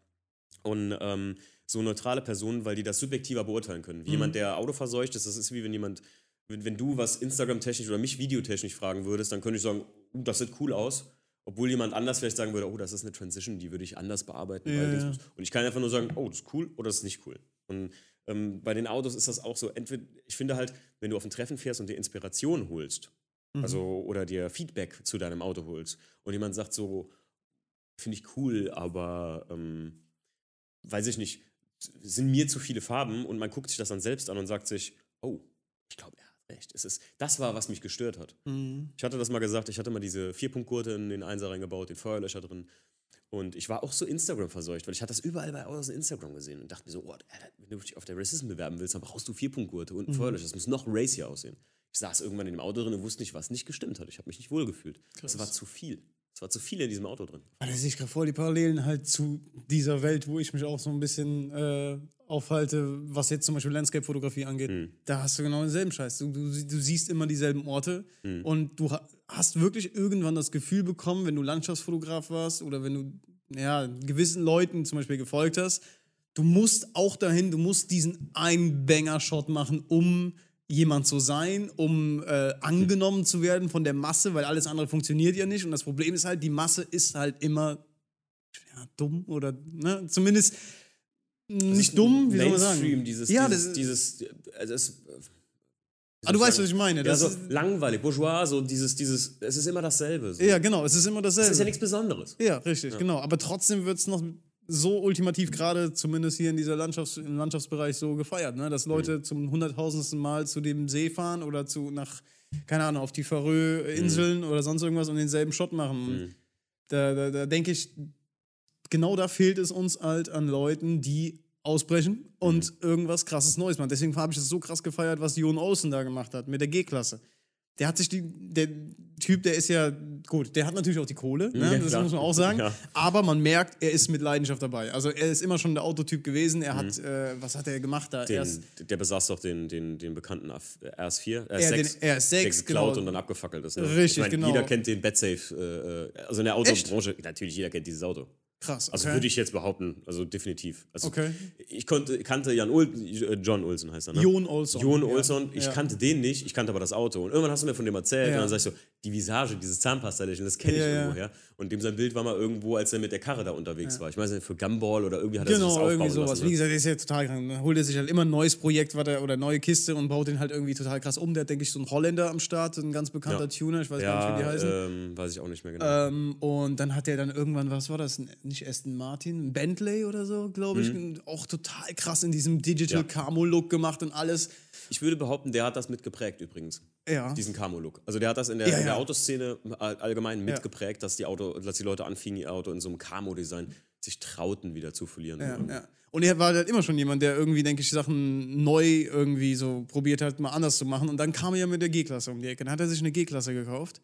Und ähm, so neutrale Personen, weil die das subjektiver beurteilen können. Wie jemand, der autoverseucht ist, das ist wie wenn jemand, wenn, wenn du was Instagram-technisch oder mich videotechnisch fragen würdest, dann könnte ich sagen, uh, das sieht cool aus. Obwohl jemand anders vielleicht sagen würde, oh, das ist eine Transition, die würde ich anders bearbeiten. Ja, ja. Und ich kann einfach nur sagen, oh, das ist cool oder das ist nicht cool. Und ähm, bei den Autos ist das auch so. Entweder, ich finde halt, wenn du auf ein Treffen fährst und dir Inspiration holst, Mhm. also oder dir Feedback zu deinem Auto holst und jemand sagt so, finde ich cool, aber ähm, weiß ich nicht, sind mir zu viele Farben und man guckt sich das dann selbst an und sagt sich, oh, ich glaube, er hat recht. Es ist, das war, was mich gestört hat. Mhm. Ich hatte das mal gesagt, ich hatte mal diese Vierpunktgurte in den Einser reingebaut, den Feuerlöscher drin. Und ich war auch so Instagram verseucht, weil ich hatte das überall bei Autos in Instagram gesehen und dachte mir so, oh, wenn du dich auf der Racism bewerben willst, dann brauchst du Vierpunktgurte und einen Feuerlöscher. Das muss noch racier aussehen. Ich saß irgendwann in dem Auto drin und wusste nicht, was nicht gestimmt hat. Ich habe mich nicht wohlgefühlt. Es war zu viel. Es war zu viel in diesem Auto drin. Da sehe ich gerade voll die Parallelen halt zu dieser Welt, wo ich mich auch so ein bisschen äh, aufhalte, was jetzt zum Beispiel Landscape-Fotografie angeht. Mhm. Da hast du genau denselben Scheiß. Du, du, du siehst immer dieselben Orte Mhm. und du ha- hast wirklich irgendwann das Gefühl bekommen, wenn du Landschaftsfotograf warst oder wenn du ja, gewissen Leuten zum Beispiel gefolgt hast, du musst auch dahin, du musst diesen einen Banger-Shot machen, um jemand zu sein, um äh, angenommen zu werden von der Masse, weil alles andere funktioniert ja nicht. Und das Problem ist halt, die Masse ist halt immer ja, dumm oder ne, zumindest nicht dumm, wie soll man sagen? Mainstream, dieses, ja, dieses, das, dieses, also es, ah, du weißt, was ich meine. Ja, Das so ist, langweilig, bourgeois, so dieses, dieses, es ist immer dasselbe. So. ja, genau, es ist immer dasselbe. Es ist ja nichts Besonderes. Ja, richtig, genau. Aber trotzdem wird es noch so ultimativ gerade, zumindest hier in dieser Landschafts-, im Landschaftsbereich so gefeiert, ne? dass Leute zum hunderttausendsten Mal zu dem See fahren oder zu nach, keine Ahnung, auf die Färöe-Inseln oder sonst irgendwas und denselben Shot machen. Und Da, da, da denke ich, genau da fehlt es uns halt an Leuten, die ausbrechen und irgendwas krasses Neues machen. Deswegen habe ich es so krass gefeiert, was Jon Olsen da gemacht hat mit der G-Klasse. Der hat sich die, der Typ, der ist ja, gut, der hat natürlich auch die Kohle, ne? Ja, das klar. muss man auch sagen. Ja. Aber man merkt, er ist mit Leidenschaft dabei. Also er ist immer schon der Autotyp gewesen. Er hat, äh, was hat er gemacht da? Mhm. Den, Erst, der besaß doch den, den, den bekannten Af- RS4, Ja, RS6, den RS6, der geklaut genau. und dann abgefackelt ist. Ne? Richtig, ich mein, genau. Jeder kennt den Batsafe, äh, äh, also in der Autobranche, natürlich jeder kennt dieses Auto. Krass. Also okay. würde ich jetzt behaupten, also definitiv. Also Okay. Ich konnte, kannte Jan Ul äh, John Olsen heißt er, ne? Jon Olsson. Jon ja. Olsson, ich Ja. kannte den nicht, ich kannte aber das Auto. Und irgendwann hast du mir von dem erzählt Ja. und dann sag ich so, die Visage, dieses Zahnpasta-Lächeln, das kenne ich Ja, ja. irgendwoher. Und dem sein Bild war mal irgendwo, als er mit der Karre da unterwegs war. Ich weiß nicht, für Gumball oder irgendwie hat er sich das Genau, aufbauen irgendwie sowas. lassen. Wie gesagt, der ist ja total krank. Dann holt er sich halt immer ein neues Projekt was er, oder neue Kiste und baut den halt irgendwie total krass um. Der hat, denke ich, so einen Holländer am Start, ein ganz bekannter Ja. Tuner, ich weiß gar nicht, wie die Ja, heißen. ähm, weiß ich auch nicht mehr genau. Ähm, und dann hat er dann irgendwann, was war das? Ein- Nicht Aston Martin, ein Bentley oder so, glaube ich. Auch total krass in diesem Digital Mhm. Ja. Camo-Look gemacht und alles. Ich würde behaupten, der hat das mitgeprägt übrigens. Ja. Diesen Camo-Look. Also der hat das in der, Ja, in der. Autoszene all- allgemein mitgeprägt, dass die Auto, dass die Leute anfingen, ihr Auto in so einem Camo-Design sich trauten, wieder zu verlieren. Und er war halt immer schon jemand, der irgendwie, denke ich, Sachen neu irgendwie so probiert hat, mal anders zu machen. Und dann kam er ja mit der G-Klasse um die Ecke. Dann hat er sich eine G-Klasse gekauft.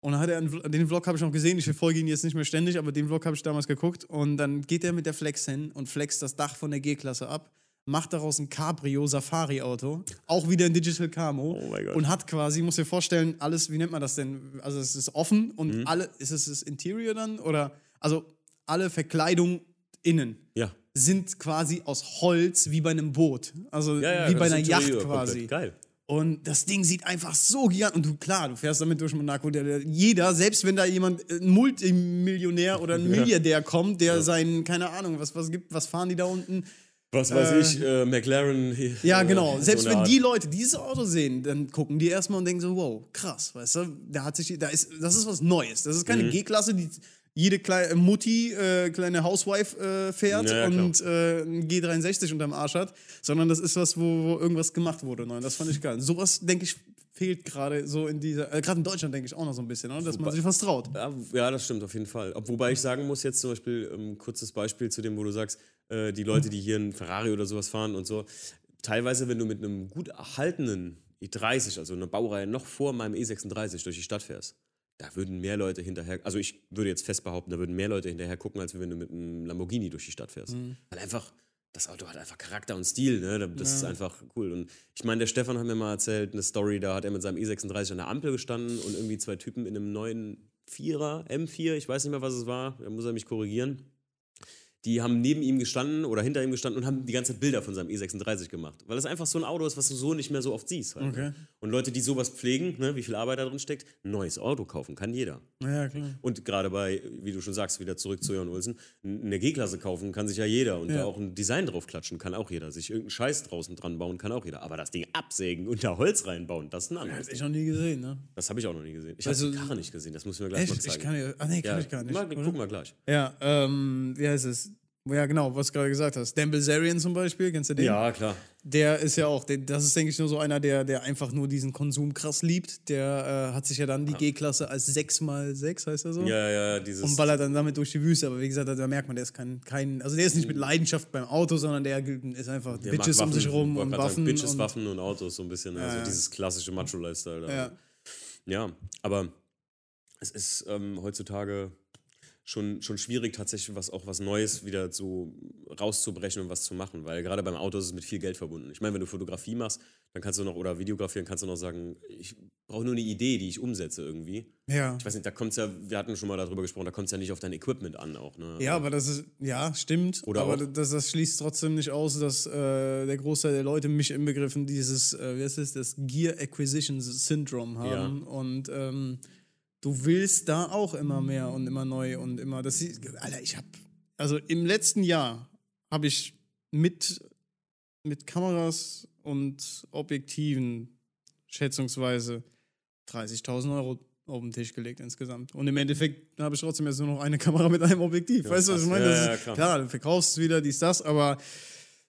Und dann hat er einen, den Vlog habe ich noch gesehen. Ich verfolge ihn jetzt nicht mehr ständig, aber den Vlog habe ich damals geguckt. Und dann geht er mit der Flex hin und flext das Dach von der G-Klasse ab, macht daraus ein Cabrio Safari-Auto, auch wieder ein Digital Camo. Oh. Und hat quasi, muss dir vorstellen, alles, wie nennt man das denn? Also es ist offen und Mhm. alle, ist es das Interior dann? Oder also alle Verkleidung innen Ja. sind quasi aus Holz wie bei einem Boot. Also Ja, ja, wie bei einer Yacht Interieur quasi. komplett. Geil. Und das Ding sieht einfach so gigantisch. Und du, klar, du fährst damit durch Monaco. Der, der, jeder, selbst wenn da jemand, äh, ein Multimillionär oder ein Milliardär kommt, der seinen, keine Ahnung, was, was gibt, was fahren die da unten? Was weiß ich, äh, McLaren. hier, Ja, äh, genau. so Selbst wenn Art. die Leute dieses Auto sehen, dann gucken die erstmal und denken so, wow, krass, weißt du, da hat sich, da ist, das ist was Neues. Das ist Mhm. keine G-Klasse, die jede kleine Mutti, äh, kleine Housewife äh, fährt Ja, ja, und äh, ein G63 unterm Arsch hat, sondern das ist was, wo, wo irgendwas gemacht wurde. neu. Das fand ich geil. Sowas, denke ich, fehlt gerade so in dieser, äh, gerade in Deutschland, denke ich auch noch so ein bisschen, oder? dass man sich was traut. Ja, ja, das stimmt auf jeden Fall. Ob, wobei ich sagen muss, jetzt zum Beispiel, ähm, kurzes Beispiel zu dem, wo du sagst, äh, die Leute, die hier einen Ferrari oder sowas fahren und so, teilweise, wenn du mit einem gut erhaltenen E30, also einer Baureihe noch vor meinem E36 durch die Stadt fährst, da würden mehr Leute hinterher, also ich würde jetzt fest behaupten, da würden mehr Leute hinterher gucken, als wenn du mit einem Lamborghini durch die Stadt fährst. Weil einfach, das Auto hat einfach Charakter und Stil, ne? Das ist einfach cool. Und ich meine, der Stefan hat mir mal erzählt, eine Story, da hat er mit seinem E36 an der Ampel gestanden und irgendwie zwei Typen in einem neuen Vierer, M4, ich weiß nicht mehr, was es war, da muss er mich korrigieren. Die haben neben ihm gestanden oder hinter ihm gestanden und haben die ganze Zeit Bilder von seinem E36 gemacht. Weil es einfach so ein Auto ist, was du so nicht mehr so oft siehst. Halt. Okay. Und Leute, die sowas pflegen, ne, wie viel Arbeit da drin steckt, ein neues Auto kaufen kann jeder. Ja, klar. Und gerade bei, wie du schon sagst, wieder zurück zu Jan Olsen, eine G-Klasse kaufen kann sich ja jeder und Ja. da auch ein Design drauf klatschen kann auch jeder. Sich irgendeinen Scheiß draußen dran bauen kann auch jeder. Aber das Ding absägen und da Holz reinbauen, das ist ein anderes. Hab ich noch nie gesehen, ne? Das habe ich auch noch nie gesehen. Ich Also- habe die Karre nicht gesehen, das muss ich mir gleich mal Echt? zeigen. Ich kann ja. Ah, nee, kann ja, ich gar nicht. Mal, gucken wir gleich. Ja, ähm, wie heißt es? Ja, genau, was du gerade gesagt hast. Dan Bilzerian zum Beispiel, kennst du den? Ja, klar. Der ist ja auch, das ist, denke ich, nur so einer, der, der einfach nur diesen Konsum krass liebt. Der äh, hat sich ja dann die G-Klasse als 6x6, heißt er so? Ja, ja, dieses. Und ballert dann damit durch die Wüste. Aber wie gesagt, da merkt man, der ist kein, kein also der ist nicht mit Leidenschaft beim Auto, sondern der ist einfach der Bitches mag um sich rum und Waffen. Sagen, Bitches, und, Waffen und Autos, so ein bisschen. Also ja. dieses klassische Macho-Lifestyle. Ja. Ja, aber es ist ähm, heutzutage schon, schon schwierig, tatsächlich was auch was Neues wieder so rauszubrechen und was zu machen, weil gerade beim Auto ist es mit viel Geld verbunden. Ich meine, wenn du Fotografie machst, dann kannst du noch, oder Videografieren, kannst du noch sagen, ich brauche nur eine Idee, die ich umsetze irgendwie. Ja. Ich weiß nicht, da kommt es ja, wir hatten schon mal darüber gesprochen, da kommt es ja nicht auf dein Equipment an auch. Ne? Ja, aber das ist, ja, stimmt. Oder aber das, das schließt trotzdem nicht aus, dass äh, der Großteil der Leute mich inbegriffen dieses, äh, wie heißt es, das Gear Acquisition Syndrome haben. Und ähm, du willst da auch immer mehr und immer neu und immer. Das, ist- Alter, ich hab, also im letzten Jahr habe ich mit, mit Kameras und Objektiven schätzungsweise 30.000 Euro auf den Tisch gelegt insgesamt. Und im Endeffekt habe ich trotzdem jetzt nur noch eine Kamera mit einem Objektiv. weißt du, was ich meine? Ja, ja, klar. klar, du verkaufst es wieder, dies, das, aber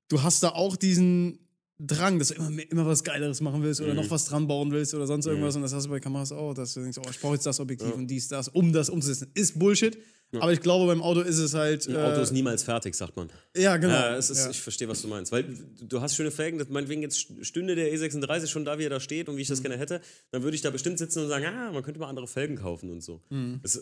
du hast da auch diesen Drang, dass du immer, mehr- immer was Geileres machen willst Mhm. oder noch was dran bauen willst oder sonst irgendwas. Und das hast du bei Kameras auch, dass du denkst, oh, ich brauche jetzt das Objektiv und dies, das, um das umzusetzen. Ist Bullshit. Aber ich glaube, beim Auto ist es halt. Ein äh, Auto ist niemals fertig, sagt man. Ja, genau. Ja, es ist, Ja. ich verstehe, was du meinst. Weil du- hast schöne Felgen, das, meinetwegen jetzt stünde der E36 schon da, wie er da steht und wie ich das gerne hätte, dann würde ich da bestimmt sitzen und sagen, ah, man könnte mal andere Felgen kaufen und so. Mhm. Das,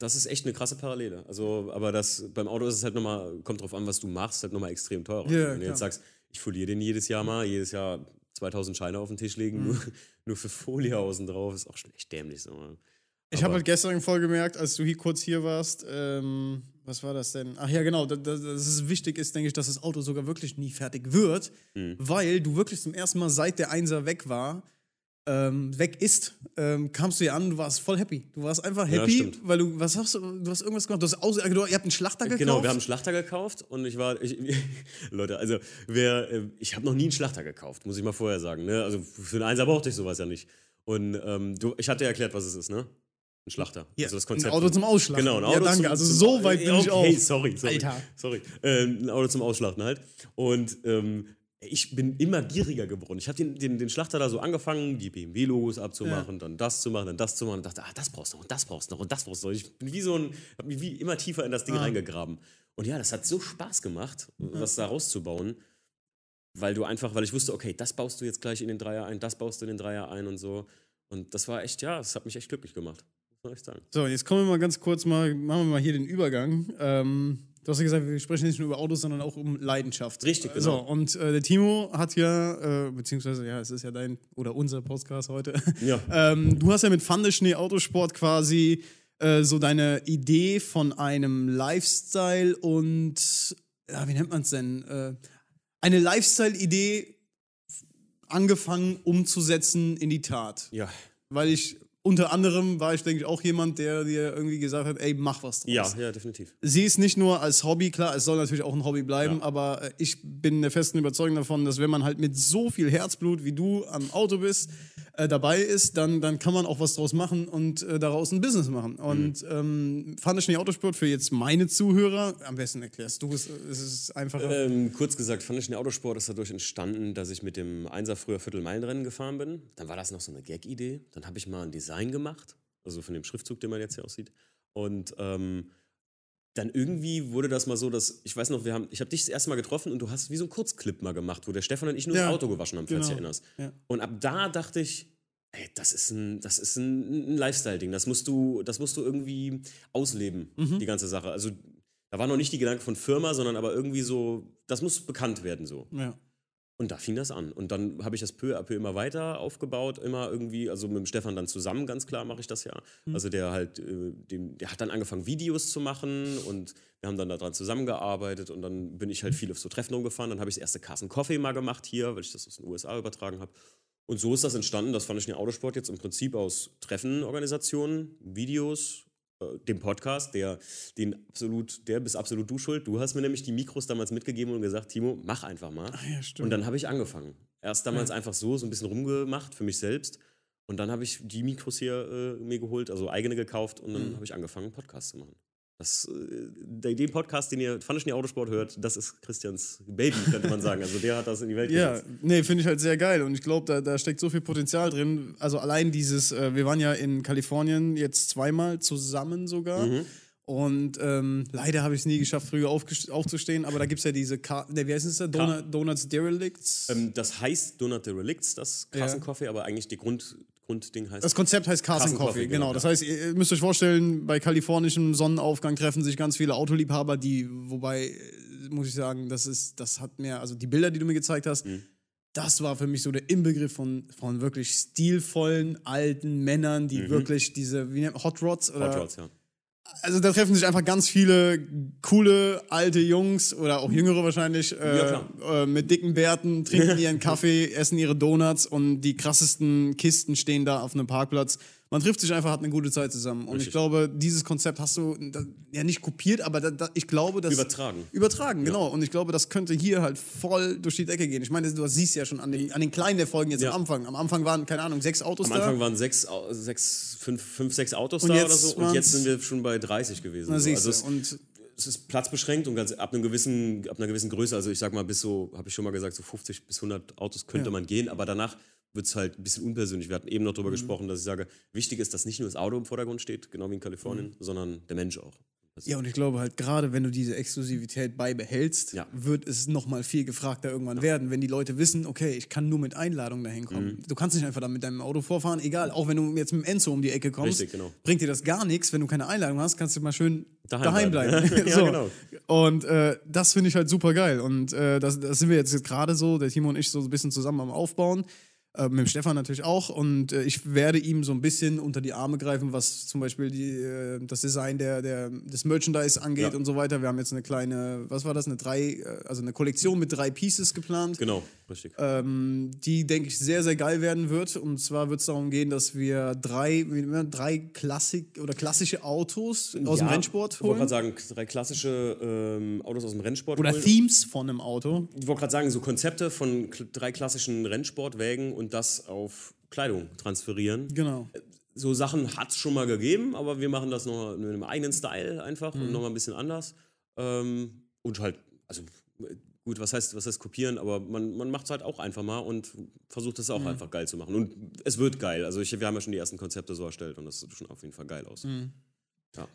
das ist echt eine krasse Parallele. Also, aber das, beim Auto ist es halt nochmal, kommt drauf an, was du machst, halt nochmal extrem teurer. Ja, Wenn du jetzt sagst, ich foliere den jedes Jahr mal, jedes Jahr 2000 Scheine auf den Tisch legen, nur, nur für Folie außen drauf, ist auch schon echt dämlich. So. Ich habe halt gestern voll gemerkt, als du hier kurz hier warst, ähm, was war das denn? Ach ja, genau, dass, dass es wichtig ist, denke ich, dass das Auto sogar wirklich nie fertig wird, Mhm. weil du wirklich zum ersten Mal seit der Einser weg war, ähm, weg ist, ähm, kamst du hier an, du warst voll happy. Du warst einfach Ja, happy, stimmt. weil du, was hast du, du hast irgendwas gemacht, du hast aus, äh, du, ihr habt einen Schlachter gekauft? Genau, wir haben einen Schlachter gekauft und ich war, ich, Leute, also wer, äh, ich habe noch nie einen Schlachter gekauft, muss ich mal vorher sagen. Ne? Also für einen Einser brauchte ich sowas ja nicht. Und ähm, du, ich hatte ja erklärt, was es ist, ne? Ein Schlachter. Ja, also das ein Konzept. Auto zum Ausschlachten. Genau, ein Ja, Auto danke, zum, also so weit bin ich okay, auch. sorry, sorry. Alter. Sorry. Ähm, ein Auto zum Ausschlachten halt. Und ähm, ich bin immer gieriger geworden. Ich habe den, den, den Schlachter da so angefangen, die BMW-Logos abzumachen, dann das zu machen, dann das zu machen und dachte, ah, das brauchst du noch und das brauchst du noch und das brauchst du noch. Ich bin wie so ein, habe mich wie immer tiefer in das Ding Ah. reingegraben. Und ja, das hat so Spaß gemacht, was da rauszubauen, weil du einfach, weil ich wusste, okay, das baust du jetzt gleich in den Dreier ein, das baust du in den Dreier ein und so. Und das war echt, ja, das hat mich echt glücklich gemacht. Muss echt sagen. So, jetzt kommen wir mal ganz kurz mal, machen wir mal hier den Übergang. Ähm, du hast ja gesagt, wir sprechen nicht nur über Autos, sondern auch um Leidenschaft. Richtig, So, genau. und äh, der Timo hat ja, äh, beziehungsweise, ja, es ist ja dein oder unser Podcast heute. Ja. ähm, du hast ja mit Pfandeschnee Autosport quasi äh, so deine Idee von einem Lifestyle und, ja, wie nennt man es denn? Äh, eine Lifestyle-Idee angefangen umzusetzen in die Tat Ja, weil ich unter anderem war ich, denke ich, auch jemand, der dir irgendwie gesagt hat, ey, mach was draus. ja, ja, definitiv. Sieh es nicht nur als Hobby, klar, es soll natürlich auch ein Hobby bleiben, Ja. aber äh, ich bin der festen Überzeugung davon, dass wenn man halt mit so viel Herzblut wie du am Auto bist, äh, dabei ist, dann, dann kann man auch was draus machen und äh, daraus ein Business machen. Und Mhm. ähm, Pfandeschnee Autosport für jetzt meine Zuhörer, am besten erklärst du es, es ist einfacher. Ähm, kurz gesagt, fand ich Autosport ist dadurch entstanden, dass ich mit dem Einser früher Viertelmeilenrennen gefahren bin. Dann war das noch so eine Gag-Idee. Dann habe ich mal ein Design gemacht, also von dem Schriftzug, den man jetzt hier aussieht. Und ähm, dann irgendwie wurde das mal so, dass ich weiß noch, wir haben, ich habe dich das erste Mal getroffen und du hast wie so einen Kurzclip mal gemacht, wo der Stefan und ich nur Ja, das Auto gewaschen haben, falls du genau. dich erinnerst. Ja. Und ab da dachte ich, ey, das ist ein, das ist ein, ein Lifestyle-Ding. Das musst du, das musst du irgendwie ausleben, Mhm. die ganze Sache. Also da war noch nicht die Gedanke von Firma, sondern aber irgendwie so, das muss bekannt werden so. ja. Und da fing das an. Und dann habe ich das peu à peu immer weiter aufgebaut, immer irgendwie, also mit dem Stefan dann zusammen, ganz klar mache ich das ja. Mhm. Also der halt, äh, dem, der hat dann angefangen, Videos zu machen und wir haben dann daran zusammengearbeitet und dann bin ich halt viel auf so Treffen rumgefahren. Dann habe ich das erste Carson Coffee mal gemacht hier, weil ich das aus den USA übertragen habe. Und so ist das entstanden, das fand ich den Autosport jetzt im Prinzip aus Treffenorganisationen, Videos, äh, dem Podcast, der, den absolut, der bist absolut du schuld. Du hast mir nämlich die Mikros damals mitgegeben und gesagt, Timo, mach einfach mal. ja, stimmt. Und dann habe ich angefangen. Erst damals einfach so, so ein bisschen rumgemacht für mich selbst. Und dann habe ich die Mikros hier äh, mir geholt, also eigene gekauft und Mhm. dann habe ich angefangen, einen Podcast zu machen. Das, äh, der, den Podcast, den ihr Funny Autosport hört, das ist Christians Baby, könnte man sagen. Also der hat das in die Welt Ja, gesetzt. nee, finde ich halt sehr geil und ich glaube, da, da steckt so viel Potenzial drin. Also allein dieses, äh, wir waren ja in Kalifornien jetzt zweimal zusammen sogar. Mhm. Und ähm, leider habe ich es nie geschafft, früher aufzustehen, aber da gibt es ja diese, Ka ne, wie heißt es da? Donut, Donuts Derelicts. Ähm, das heißt Donut the Relicts, das Carson Ja. Aber eigentlich die Grund, Grundding heißt. Das Konzept heißt Carson, Coffee, Coffee, genau. genau, Das heißt, ihr müsst euch vorstellen, bei kalifornischem Sonnenaufgang treffen sich ganz viele Autoliebhaber, die, wobei, äh, muss ich sagen, das ist, das hat mir, also die Bilder, die du mir gezeigt hast, Mhm. das war für mich so der Inbegriff von, von wirklich stilvollen alten Männern, die wirklich diese, wie nennt Hot Rods oder Mhm. Hot Rods, ja. Also da treffen sich einfach ganz viele coole alte Jungs oder auch jüngere wahrscheinlich äh, Ja, äh, mit dicken Bärten, trinken ihren Kaffee, essen ihre Donuts und die krassesten Kisten stehen da auf einem Parkplatz. Man trifft sich einfach, hat eine gute Zeit zusammen. Und ich Richtig. glaube, dieses Konzept hast du da, ja nicht kopiert, aber da, da, ich glaube, dass. Übertragen. Übertragen, genau. Und ich glaube, das könnte hier halt voll durch die Decke gehen. Ich meine, du siehst ja schon an den, an den kleinen der Folgen jetzt Ja. am Anfang. Am Anfang waren, keine Ahnung, sechs Autos Am da. Anfang waren sechs, sechs fünf, fünf, sechs Autos Und da jetzt oder so. Und jetzt sind wir schon bei 30 gewesen. Na, so. siehst Also es, Und es ist platzbeschränkt und ganz, ab, einem gewissen, ab einer gewissen Größe, also ich sag mal bis so, habe ich schon mal gesagt, so 50 bis 100 Autos könnte Ja. man gehen, aber danach wird es halt ein bisschen unpersönlich. Wir hatten eben noch Mhm. darüber gesprochen, dass ich sage, wichtig ist, dass nicht nur das Auto im Vordergrund steht, genau wie in Kalifornien, sondern der Mensch auch. Das Ja, und ich glaube halt, gerade wenn du diese Exklusivität beibehältst, Ja. wird es nochmal viel gefragter irgendwann werden, wenn die Leute wissen, okay, ich kann nur mit Einladung dahin kommen. Mhm. Du kannst nicht einfach da mit deinem Auto vorfahren, egal, auch wenn du jetzt mit dem Enzo um die Ecke kommst, Richtig, genau. bringt dir das gar nichts, wenn du keine Einladung hast, kannst du mal schön daheim, Daheim bleiben. bleiben. Ja, so. genau. Und äh, das finde ich halt super geil. Und äh, das, das sind wir jetzt gerade so, der Timo und ich, so ein bisschen zusammen am Aufbauen. Äh, mit dem Stefan natürlich auch. Und äh, ich werde ihm so ein bisschen unter die Arme greifen, was zum Beispiel die, äh, das Design der, der, des Merchandise angeht Ja. und so weiter. Wir haben jetzt eine kleine, was war das, eine drei, äh, also eine Kollektion mit drei Pieces geplant. Genau, richtig. Ähm, die, denke ich, sehr, sehr geil werden wird. Und zwar wird es darum gehen, dass wir drei, drei Klassik oder klassische Autos aus dem Ja, Rennsport Ich wollte holen. gerade sagen, drei klassische ähm, Autos aus dem Rennsport Oder holen. Themes von einem Auto. Ich wollte gerade sagen, so Konzepte von drei klassischen Rennsportwägen und das auf Kleidung transferieren. Genau. So Sachen hat es schon mal gegeben, aber wir machen das noch mit einem eigenen Style einfach Mhm. und nochmal ein bisschen anders. Ähm, und halt, also gut, was heißt, was heißt kopieren, aber man, man macht es halt auch einfach mal und versucht es auch Mhm. einfach geil zu machen. Und es wird geil. Also ich, wir haben ja schon die ersten Konzepte so erstellt und das sieht schon auf jeden Fall geil aus. Mhm. Ja,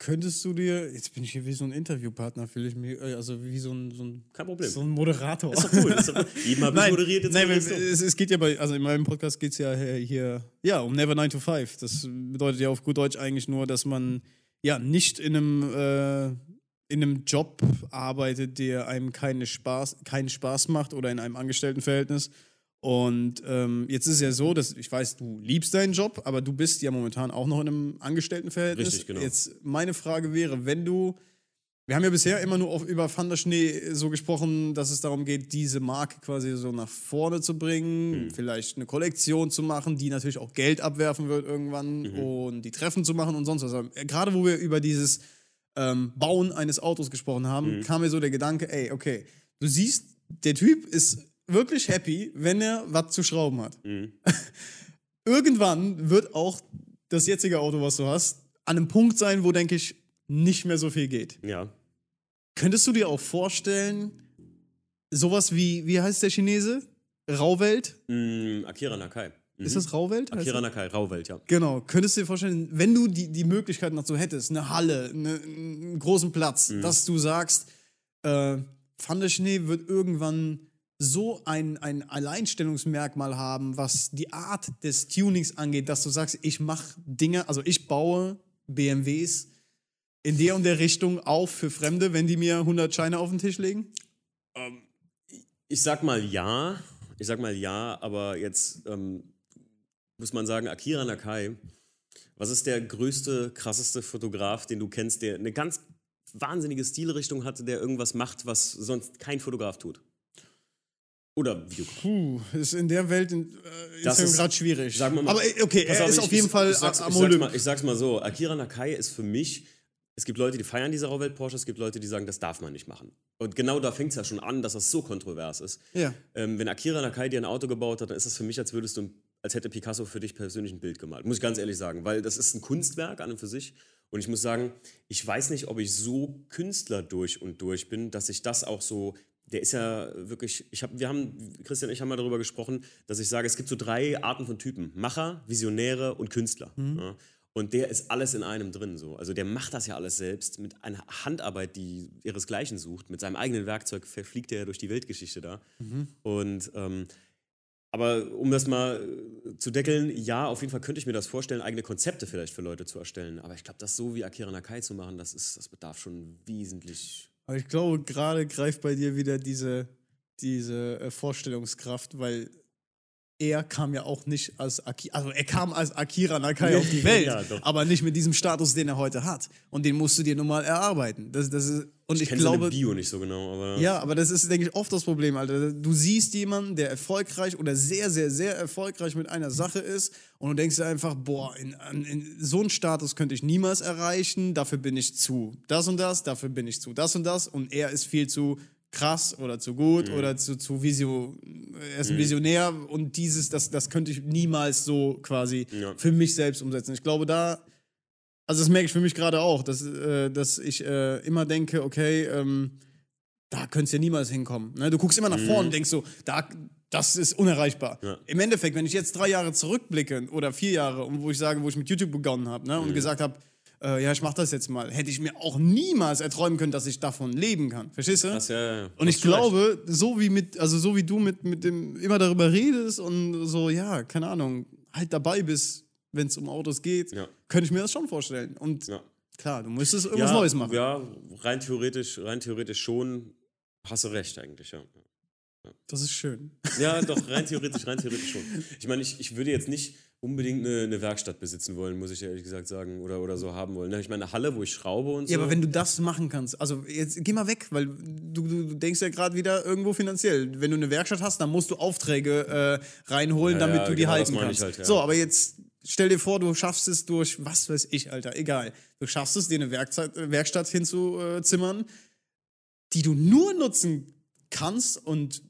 Könntest du dir, jetzt bin ich hier wie so ein Interviewpartner, fühle ich mich, äh, also wie so ein, so ein, kein Problem. so ein Moderator. Ist doch cool. Ist doch habe ich Nein, moderiert, jetzt nein, es, es geht ja bei, also in meinem Podcast geht es ja hier, hier, ja, um Never 9 to 5. Das bedeutet ja auf gut Deutsch eigentlich nur, dass man ja nicht in einem, äh, in einem Job arbeitet, der einem keine Spaß, keinen Spaß macht oder in einem Angestelltenverhältnis. Und ähm, jetzt ist es ja so, dass ich weiß, du liebst deinen Job, aber du bist ja momentan auch noch in einem Angestelltenverhältnis. Richtig, genau. Jetzt meine Frage wäre, wenn du wir haben ja bisher immer nur auf, über Van der Schnee so gesprochen, dass es darum geht, diese Marke quasi so nach vorne zu bringen, Mhm. vielleicht eine Kollektion zu machen, die natürlich auch Geld abwerfen wird irgendwann Mhm. und die Treffen zu machen und sonst was. Aber Gerade wo wir über dieses ähm, Bauen eines Autos gesprochen haben, Mhm. kam mir so der Gedanke, ey, okay, du siehst, der Typ ist wirklich happy, wenn er was zu schrauben hat. Mhm. Irgendwann wird auch das jetzige Auto, was du hast, an einem Punkt sein, wo, denke ich, nicht mehr so viel geht. Ja. Könntest du dir auch vorstellen, sowas wie, wie heißt der Chinese? Rauwelt? Mm, Akira Nakai. Mhm. Ist das Rauwelt? Akira? Nakai, Rauwelt, ja. Genau. Könntest du dir vorstellen, wenn du die, die Möglichkeit dazu hättest, eine Halle, eine, einen großen Platz, Mhm. dass du sagst, äh, Van der Schnee wird irgendwann so ein, ein Alleinstellungsmerkmal haben, was die Art des Tunings angeht, dass du sagst, ich mache Dinge, also ich baue BMWs in der und der Richtung auf für Fremde, wenn die mir 100 Scheine auf den Tisch legen? Ich sag mal ja. Ich sag mal ja, aber jetzt ähm, muss man sagen, Akira Nakai, was ist der größte, krasseste Fotograf, den du kennst, der eine ganz wahnsinnige Stilrichtung hat, der irgendwas macht, was sonst kein Fotograf tut? Oder Videograf. Puh, ist in der Welt äh, Das ist ist- gerade schwierig. wir mal- Aber äh, okay, er auf, ist ich- auf jeden ich, Fall ich sag's, am ich, sag's mal, ich sag's mal so: Akira Nakai ist für mich. Es gibt Leute, die feiern diese Rauwelt Porsche, es gibt Leute, die sagen, das darf man nicht machen. Und genau da fängt es ja schon an, dass das so kontrovers ist. Ja. Ähm, wenn Akira Nakai dir ein Auto gebaut hat, dann ist das für mich, als würdest du, als hätte Picasso für dich persönlich ein Bild gemalt. Muss ich ganz ehrlich sagen, weil das ist ein Kunstwerk an und für sich. Und ich muss sagen, ich weiß nicht, ob ich so Künstler durch und durch bin, dass ich das auch so. Der ist ja wirklich, ich hab, wir haben, Christian und ich haben mal darüber gesprochen, dass ich sage, es gibt so drei Arten von Typen: Macher, Visionäre und Künstler. Ja. Und der ist alles in einem drin. So. Also der macht das ja alles selbst mit einer Handarbeit, die ihresgleichen sucht. Mit seinem eigenen Werkzeug verfliegt er ja durch die Weltgeschichte da. Und ähm, aber um das mal äh, zu deckeln, ja, auf jeden Fall könnte ich mir das vorstellen, eigene Konzepte vielleicht für Leute zu erstellen. Aber ich glaube, das so wie Akira Nakai zu machen, das ist, das bedarf schon wesentlich. Aber ich glaube, gerade greift bei dir wieder diese, diese äh, Vorstellungskraft, weil er kam ja auch nicht als Akira, also er kam als Akira Nakai auf die Welt, Ja, aber nicht mit diesem Status, den er heute hat. Und den musst du dir nun mal erarbeiten. Das, das ist, und ich, kenne glaube, Bio nicht so genau, aber ja, aber das ist, denke ich, oft das Problem, Alter. Du siehst jemanden, der erfolgreich oder sehr, sehr, sehr erfolgreich mit einer Sache ist und du denkst dir einfach, boah, in, in, so einen Status könnte ich niemals erreichen, dafür bin ich zu das und das, dafür bin ich zu das und das und er ist viel zu krass oder zu gut Mhm. oder zu, zu Visio, er ist ein Visionär und dieses, das, das könnte ich niemals so quasi Ja. für mich selbst umsetzen. Ich glaube, da also das merke ich für mich gerade auch, dass, äh, dass ich äh, immer denke, okay, ähm, da könntest du ja niemals hinkommen. Ne? Du guckst immer nach vorne und denkst so, da, das ist unerreichbar. Mhm. Ja. Im Endeffekt, wenn ich jetzt drei Jahre zurückblicke oder vier Jahre, und wo ich sage, wo ich mit YouTube begonnen habe ne? Mhm. und gesagt habe, äh, ja, ich mache das jetzt mal, hätte ich mir auch niemals erträumen können, dass ich davon leben kann. Verstehst du? das ja, ja. Und ich du recht. glaube, so wie mit, also so wie du mit, mit dem immer darüber redest und so, ja, keine Ahnung, halt dabei bist, wenn es um Autos geht, Ja. könnte ich mir das schon vorstellen. Und Ja. klar, du müsstest irgendwas Neues machen. Ja, rein theoretisch, rein theoretisch schon. Hast du recht eigentlich, ja. Das ist schön. Ja, doch, rein theoretisch, rein theoretisch schon. Ich meine, ich, ich würde jetzt nicht unbedingt eine, eine Werkstatt besitzen wollen, muss ich ehrlich gesagt sagen, oder, oder so haben wollen. Ne, Ich meine, eine Halle, wo ich schraube und so. Ja, aber wenn du das machen kannst, also jetzt geh mal weg, weil du, du, denkst ja gerade wieder irgendwo finanziell. Wenn du eine Werkstatt hast, dann musst du Aufträge äh, reinholen, Ja, damit ja, du die genau, halten kannst. halt, ja. So, aber jetzt stell dir vor, du schaffst es durch, was weiß ich, Alter, egal. Du schaffst es, dir eine Werkzeit, Werkstatt hinzuzimmern, die du nur nutzen kannst und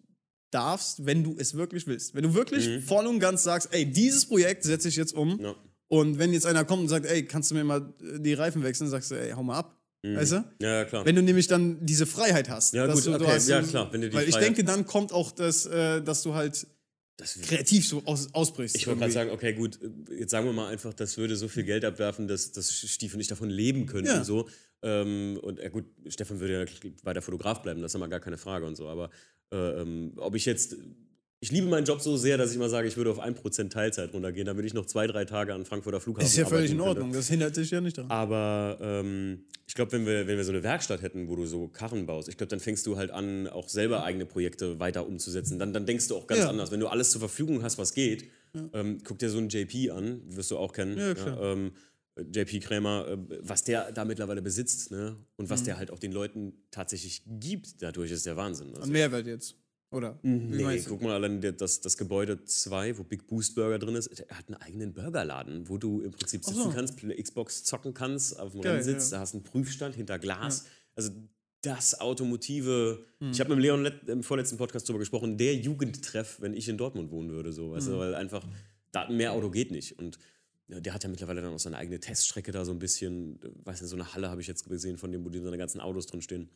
darfst, wenn du es wirklich willst. Wenn du wirklich voll und ganz sagst, ey, dieses Projekt setze ich jetzt um. Mhm. Ja. Und wenn jetzt einer kommt und sagt, ey, kannst du mir mal äh, die Reifen wechseln, sagst du, ey, hau mal ab. Weißt du? Ja, ja, klar. Wenn du nämlich dann diese Freiheit hast. Ja, gut, du, du okay, hast, ja, klar, wenn du die Weil ich Freiheit- denke, dann kommt auch das, äh, dass du halt kreativ so aus, ausbrichst. ich wollte gerade sagen, okay, gut, jetzt sagen wir mal einfach, das würde so viel Geld abwerfen, dass, dass Stief und ich davon leben könnten. Ja. So. Ähm, und ja, gut, Stefan würde ja weiter Fotograf bleiben, das ist immer gar keine Frage und so. Aber äh, ähm, ob ich jetzt. Ich liebe meinen Job so sehr, dass ich mal sage, ich würde auf 1% Teilzeit runtergehen, damit ich noch zwei, drei Tage an Frankfurter Flughafen Ist ja völlig in arbeiten könnte. Ordnung. Das hindert dich ja nicht daran. Aber ähm, ich glaube, wenn wir, wenn wir so eine Werkstatt hätten, wo du so Karren baust, ich glaube, dann fängst du halt an, auch selber eigene Projekte weiter umzusetzen. Dann, dann denkst du auch ganz Ja. anders. Wenn du alles zur Verfügung hast, was geht, ähm, guck dir so einen JP an, wirst du auch kennen. Ja, klar. ähm, JP Krämer, äh, was der da mittlerweile besitzt ne? und Mhm. was der halt auch den Leuten tatsächlich gibt, dadurch ist der Wahnsinn. Also, Mehrwert jetzt. Oder? Wie Nee, guck mal allein der- das, das Gebäude 2, wo Big Boost Burger drin ist, er hat einen eigenen Burgerladen, wo du im Prinzip sitzen so. kannst, Xbox zocken kannst, auf dem Geil, Rennsitz, ja. da hast du einen Prüfstand hinter Glas. Also das Automotive. Hm. Ich habe mit Leon im vorletzten Podcast darüber gesprochen, der Jugendtreff, wenn ich in Dortmund wohnen würde, so, weißt du, weil einfach da mehr Auto geht nicht. Und ja, der hat ja mittlerweile dann auch seine eigene Teststrecke da so ein bisschen, weißt du, so eine Halle habe ich jetzt gesehen, von dem, wo die seine ganzen Autos drin stehen.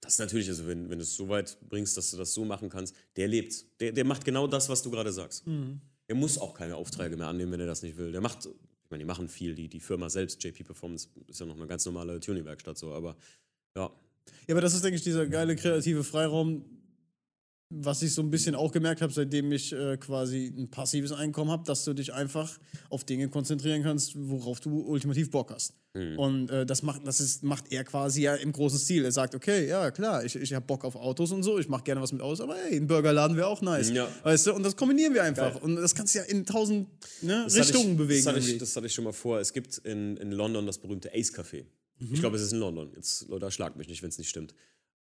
Das ist natürlich, also wenn, wenn du es so weit bringst, dass du das so machen kannst, der lebt. Der, der macht genau das, was du gerade sagst. Er muss auch keine Aufträge mehr annehmen, wenn er das nicht will. Der macht, ich meine, die machen viel, die, die Firma selbst, JP Performance, ist ja noch eine ganz normale Tuning-Werkstatt so, aber ja. Ja, aber das ist, denke ich, dieser geile kreative Freiraum, was ich so ein bisschen auch gemerkt habe, seitdem ich äh, quasi ein passives Einkommen habe, dass du dich einfach auf Dinge konzentrieren kannst, worauf du ultimativ Bock hast. Hm. Und äh, das, macht, das ist, macht er quasi ja im großen Stil. Er sagt, okay, ja klar, ich, ich habe Bock auf Autos und so, ich mache gerne was mit Autos, aber hey, ein Burgerladen wäre auch nice. Ja. Weißt du, und das kombinieren wir einfach. Geil. Und das kannst du ja in tausend ne, Richtungen ich, bewegen. Das hatte, ich, das hatte ich schon mal vor. Es gibt in, in London das berühmte Ace Café. Mhm. Ich glaube, es ist in London. Jetzt, Leute, schlagt mich nicht, wenn es nicht stimmt.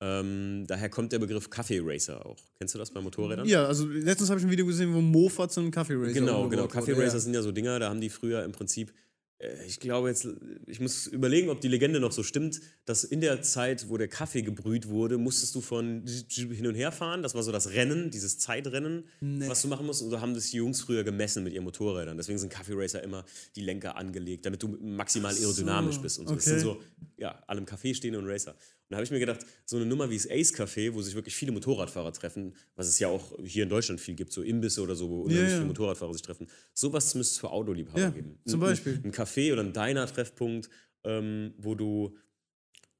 Ähm, daher kommt der Begriff Kaffee Racer auch. Kennst du das bei Motorrädern? ja, also letztens habe ich ein Video gesehen, wo Mofa zu einem Kaffee Racer Genau, genau. Kaffee Racer sind ja so Dinger, da haben die früher im Prinzip, äh, ich glaube jetzt, ich muss überlegen, ob die Legende noch so stimmt, dass in der Zeit, wo der Kaffee gebrüht wurde, musstest du von hin und her fahren. Das war so das Rennen, dieses Zeitrennen, was du machen musst. Und so haben das die Jungs früher gemessen mit ihren Motorrädern. Deswegen sind Kaffee Racer immer die Lenker angelegt, damit du maximal aerodynamisch bist. Und so. Das okay. sind so, ja, alle im Café stehen und Racer. Da habe ich mir gedacht, so eine Nummer wie das Ace Café, wo sich wirklich viele Motorradfahrer treffen, was es ja auch hier in Deutschland viel gibt, so Imbisse oder so, wo unheimlich ja. viele Motorradfahrer sich treffen. Sowas müsste es für Autoliebhaber Ja, geben. zum Ein- Beispiel. Ein Café oder ein Diner-Treffpunkt, ähm, wo du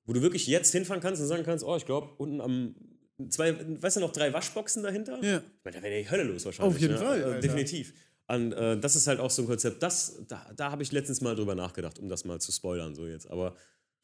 wo du wirklich jetzt hinfahren kannst und sagen kannst, oh, ich glaube, unten am zwei, weißt du noch, drei Waschboxen dahinter? Ja. Ich meine, da wäre die Hölle los wahrscheinlich. Auf jeden ne? Fall, Äh, Alter. definitiv. Und äh, das ist halt auch so ein Konzept, das, da, da habe ich letztens mal drüber nachgedacht, um das mal zu spoilern, so jetzt. Aber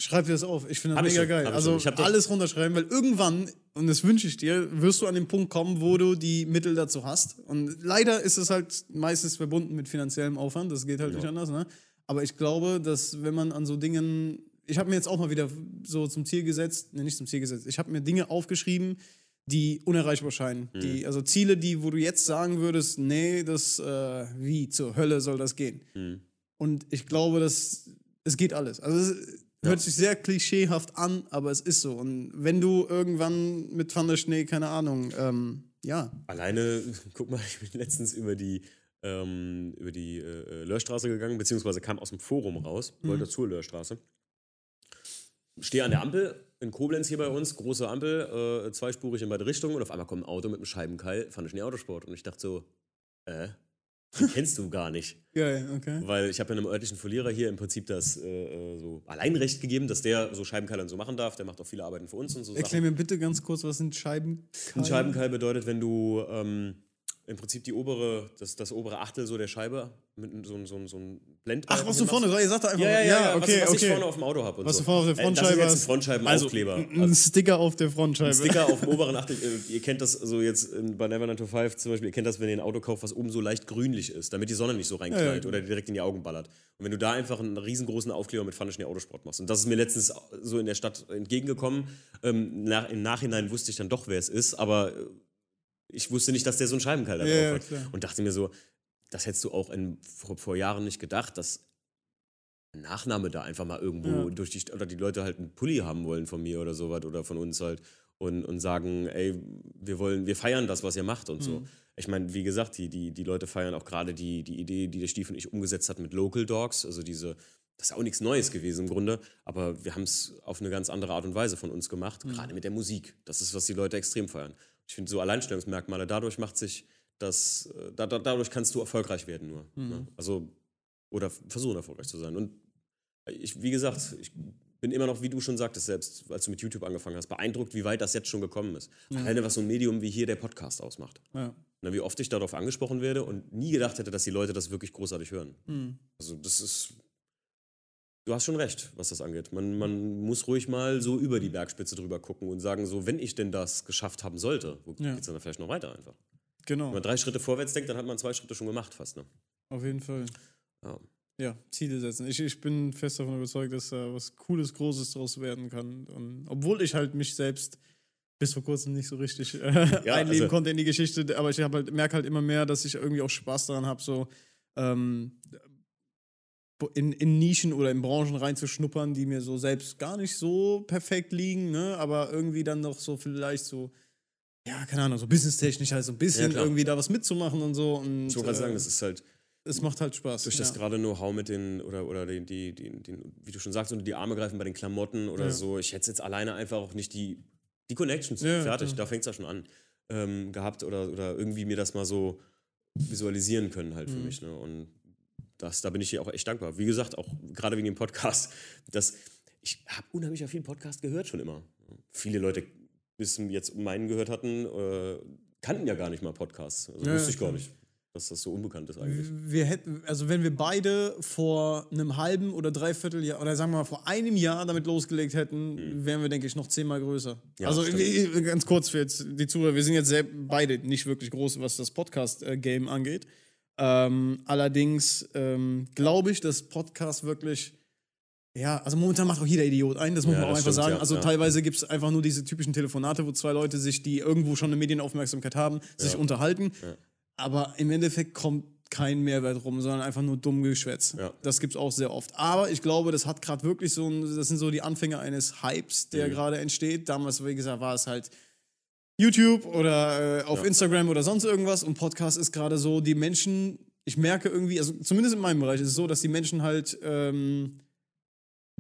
Schreib dir das auf. Ich finde das Hab mega schon, geil. ich Also. Ich alles runterschreiben, weil irgendwann, und das wünsche ich dir, wirst du an den Punkt kommen, wo du die Mittel dazu hast. Und leider ist es halt meistens verbunden mit finanziellem Aufwand. Das geht halt nicht anders. Ne? Aber ich glaube, dass wenn man an so Dingen. Ich habe mir jetzt auch mal wieder so zum Ziel gesetzt, ne, nicht zum Ziel gesetzt, ich habe mir Dinge aufgeschrieben, die unerreichbar scheinen. Mhm. Die, also Ziele, die, wo du jetzt sagen würdest, nee, das, äh, wie zur Hölle soll das gehen? Mhm. Und ich glaube, dass es geht alles. Also es hört sich sehr klischeehaft an, aber es ist so. Und wenn du irgendwann mit Van der Schnee, keine Ahnung, ähm, ja, alleine, guck mal, ich bin letztens über die, ähm, über die äh, Löhrstraße gegangen, beziehungsweise kam aus dem Forum raus, wollte zur Löhrstraße. Stehe an der Ampel in Koblenz hier bei uns, große Ampel, äh, zweispurig in beide Richtungen und auf einmal kommt ein Auto mit einem Scheibenkeil, fand ich nie Autosport. Und ich dachte so, äh, den kennst du gar nicht. geil, okay. Weil ich habe ja einem örtlichen Verlierer hier im Prinzip das äh, äh, so Alleinrecht gegeben, dass der so Scheibenkeilern so machen darf. Der macht auch viele Arbeiten für uns und so Erklär mir bitte ganz kurz, was sind Scheiben? ein Scheibenkeil bedeutet, wenn du ähm, im Prinzip die obere, das, das obere Achtel so der Scheibe mit so, einem- so, so ein Blendbalken Ach, was du vorne, ihr sagt doch einfach, Ja, ja, ja, ja, okay, was, was okay. ich vorne auf dem Auto habe. was so. du vorne auf der Äh, Frontscheibe Das ist jetzt hast. ein Frontscheibenaufkleber. Also, ein Also, Sticker auf der Frontscheibe. ein Sticker auf dem oberen Achtel. Ihr kennt das so jetzt bei Never 9 to 5 zum Beispiel, ihr kennt das, wenn ihr ein Auto kauft, was oben so leicht grünlich ist, damit die Sonne nicht so reinknallt Ja, ja. oder direkt in die Augen ballert. Und wenn du da einfach einen riesengroßen Aufkleber mit Pfanne Autosport machst. Und das ist mir letztens so in der Stadt entgegengekommen. Ähm, nach, Im Nachhinein wusste ich dann doch, wer es ist, aber äh, ich wusste nicht, dass der so einen Scheibenkeil da Ja, drauf hat. klar. Und dachte mir so, das hättest du auch in, vor, vor Jahren nicht gedacht, dass ein Nachname da einfach mal irgendwo Ja. durch die oder die Leute halt einen Pulli haben wollen von mir oder sowas oder von uns halt und, und sagen, ey, wir wollen, wir feiern das, was ihr macht und Mhm. so. Ich meine, wie gesagt, die, die, die Leute feiern auch gerade die, die Idee, die der Stief und ich umgesetzt hat mit Local Dogs, also diese, das ist auch nichts Neues gewesen im Grunde, aber wir haben es auf eine ganz andere Art und Weise von uns gemacht, Mhm. gerade mit der Musik. Das ist, was die Leute extrem feiern. Ich finde so Alleinstellungsmerkmale, dadurch macht sich das, äh, da, da, dadurch kannst du erfolgreich werden nur. Mhm. Ne? Also, oder versuchen erfolgreich zu sein. Und ich, wie gesagt, ich bin immer noch, wie du schon sagtest, selbst als du mit YouTube angefangen hast, beeindruckt, wie weit das jetzt schon gekommen ist. Alleine was so ein Medium wie hier der Podcast ausmacht. Ja. Na, wie oft ich darauf angesprochen werde und nie gedacht hätte, dass die Leute das wirklich großartig hören. Hm. Also das ist. Du hast schon recht, was das angeht. Man, man muss ruhig mal so über die Bergspitze drüber gucken und sagen, so, wenn ich denn das geschafft haben sollte, wo Ja. geht's dann vielleicht noch weiter einfach? Genau, Wenn man drei Schritte vorwärts denkt, dann hat man zwei Schritte schon gemacht fast. Ne? auf jeden Fall. Ja. Ja, Ziele setzen. Ich, ich bin fest davon überzeugt, dass da was Cooles, Großes draus werden kann. Und obwohl ich halt mich selbst bis vor kurzem nicht so richtig äh, einleben also- konnte in die Geschichte, aber ich halt, merke halt immer mehr, dass ich irgendwie auch Spaß daran habe, so ähm, in, in Nischen oder in Branchen reinzuschnuppern, die mir so selbst gar nicht so perfekt liegen, ne? aber irgendwie dann doch so vielleicht so, ja, keine Ahnung, so businesstechnisch halt so ein bisschen klar. irgendwie da was mitzumachen und so. Und, Ich wollte gerade äh, sagen, das ist halt es macht halt Spaß. durch ja. das gerade Know-how mit den, oder, oder den, die, die, den, wie du schon sagst, unter die Arme greifen bei den Klamotten oder Ja. so. Ich hätte jetzt alleine einfach auch nicht die, die Connections, Ja, fertig, ja. da fängt es ja schon an, ähm, gehabt oder, oder irgendwie mir das mal so visualisieren können halt für Mhm. mich. Ne? Und das, da bin ich dir auch echt dankbar. Wie gesagt, auch gerade wegen dem Podcast, dass ich habe unheimlich viel Podcast gehört schon immer. Viele Leute bis jetzt meinen gehört hatten, äh, kannten ja gar nicht mal Podcasts. Also Ja, wusste ich gar nicht, dass das so unbekannt ist eigentlich. Wir hätten, also wenn wir beide vor einem halben oder dreiviertel Jahr oder sagen wir mal vor einem Jahr damit losgelegt hätten, wären wir, denke ich, noch zehnmal größer. Hm. Ja, also stimmt. ganz kurz für jetzt die Zuhörer, wir sind jetzt sehr, beide nicht wirklich groß, was das Podcast-Game angeht. Ähm, allerdings ähm, glaube ich, dass Podcast wirklich ja, also momentan macht auch jeder Idiot ein, das muss Ja, man auch einfach stimmt, sagen. ja, also ja. teilweise gibt es einfach nur diese typischen Telefonate, wo zwei Leute sich, die irgendwo schon eine Medienaufmerksamkeit haben, sich unterhalten. Aber im Endeffekt kommt kein Mehrwert rum, sondern einfach nur dumm Geschwätz. Ja. Das gibt es auch sehr oft. Aber ich glaube, das hat gerade wirklich so ein, das sind so die Anfänge eines Hypes, Mhm. der gerade entsteht. Damals, wie gesagt, war es halt YouTube oder äh, auf Ja. Instagram oder sonst irgendwas und Podcast ist gerade so, die Menschen, ich merke irgendwie, also zumindest in meinem Bereich ist es so, dass die Menschen halt ähm,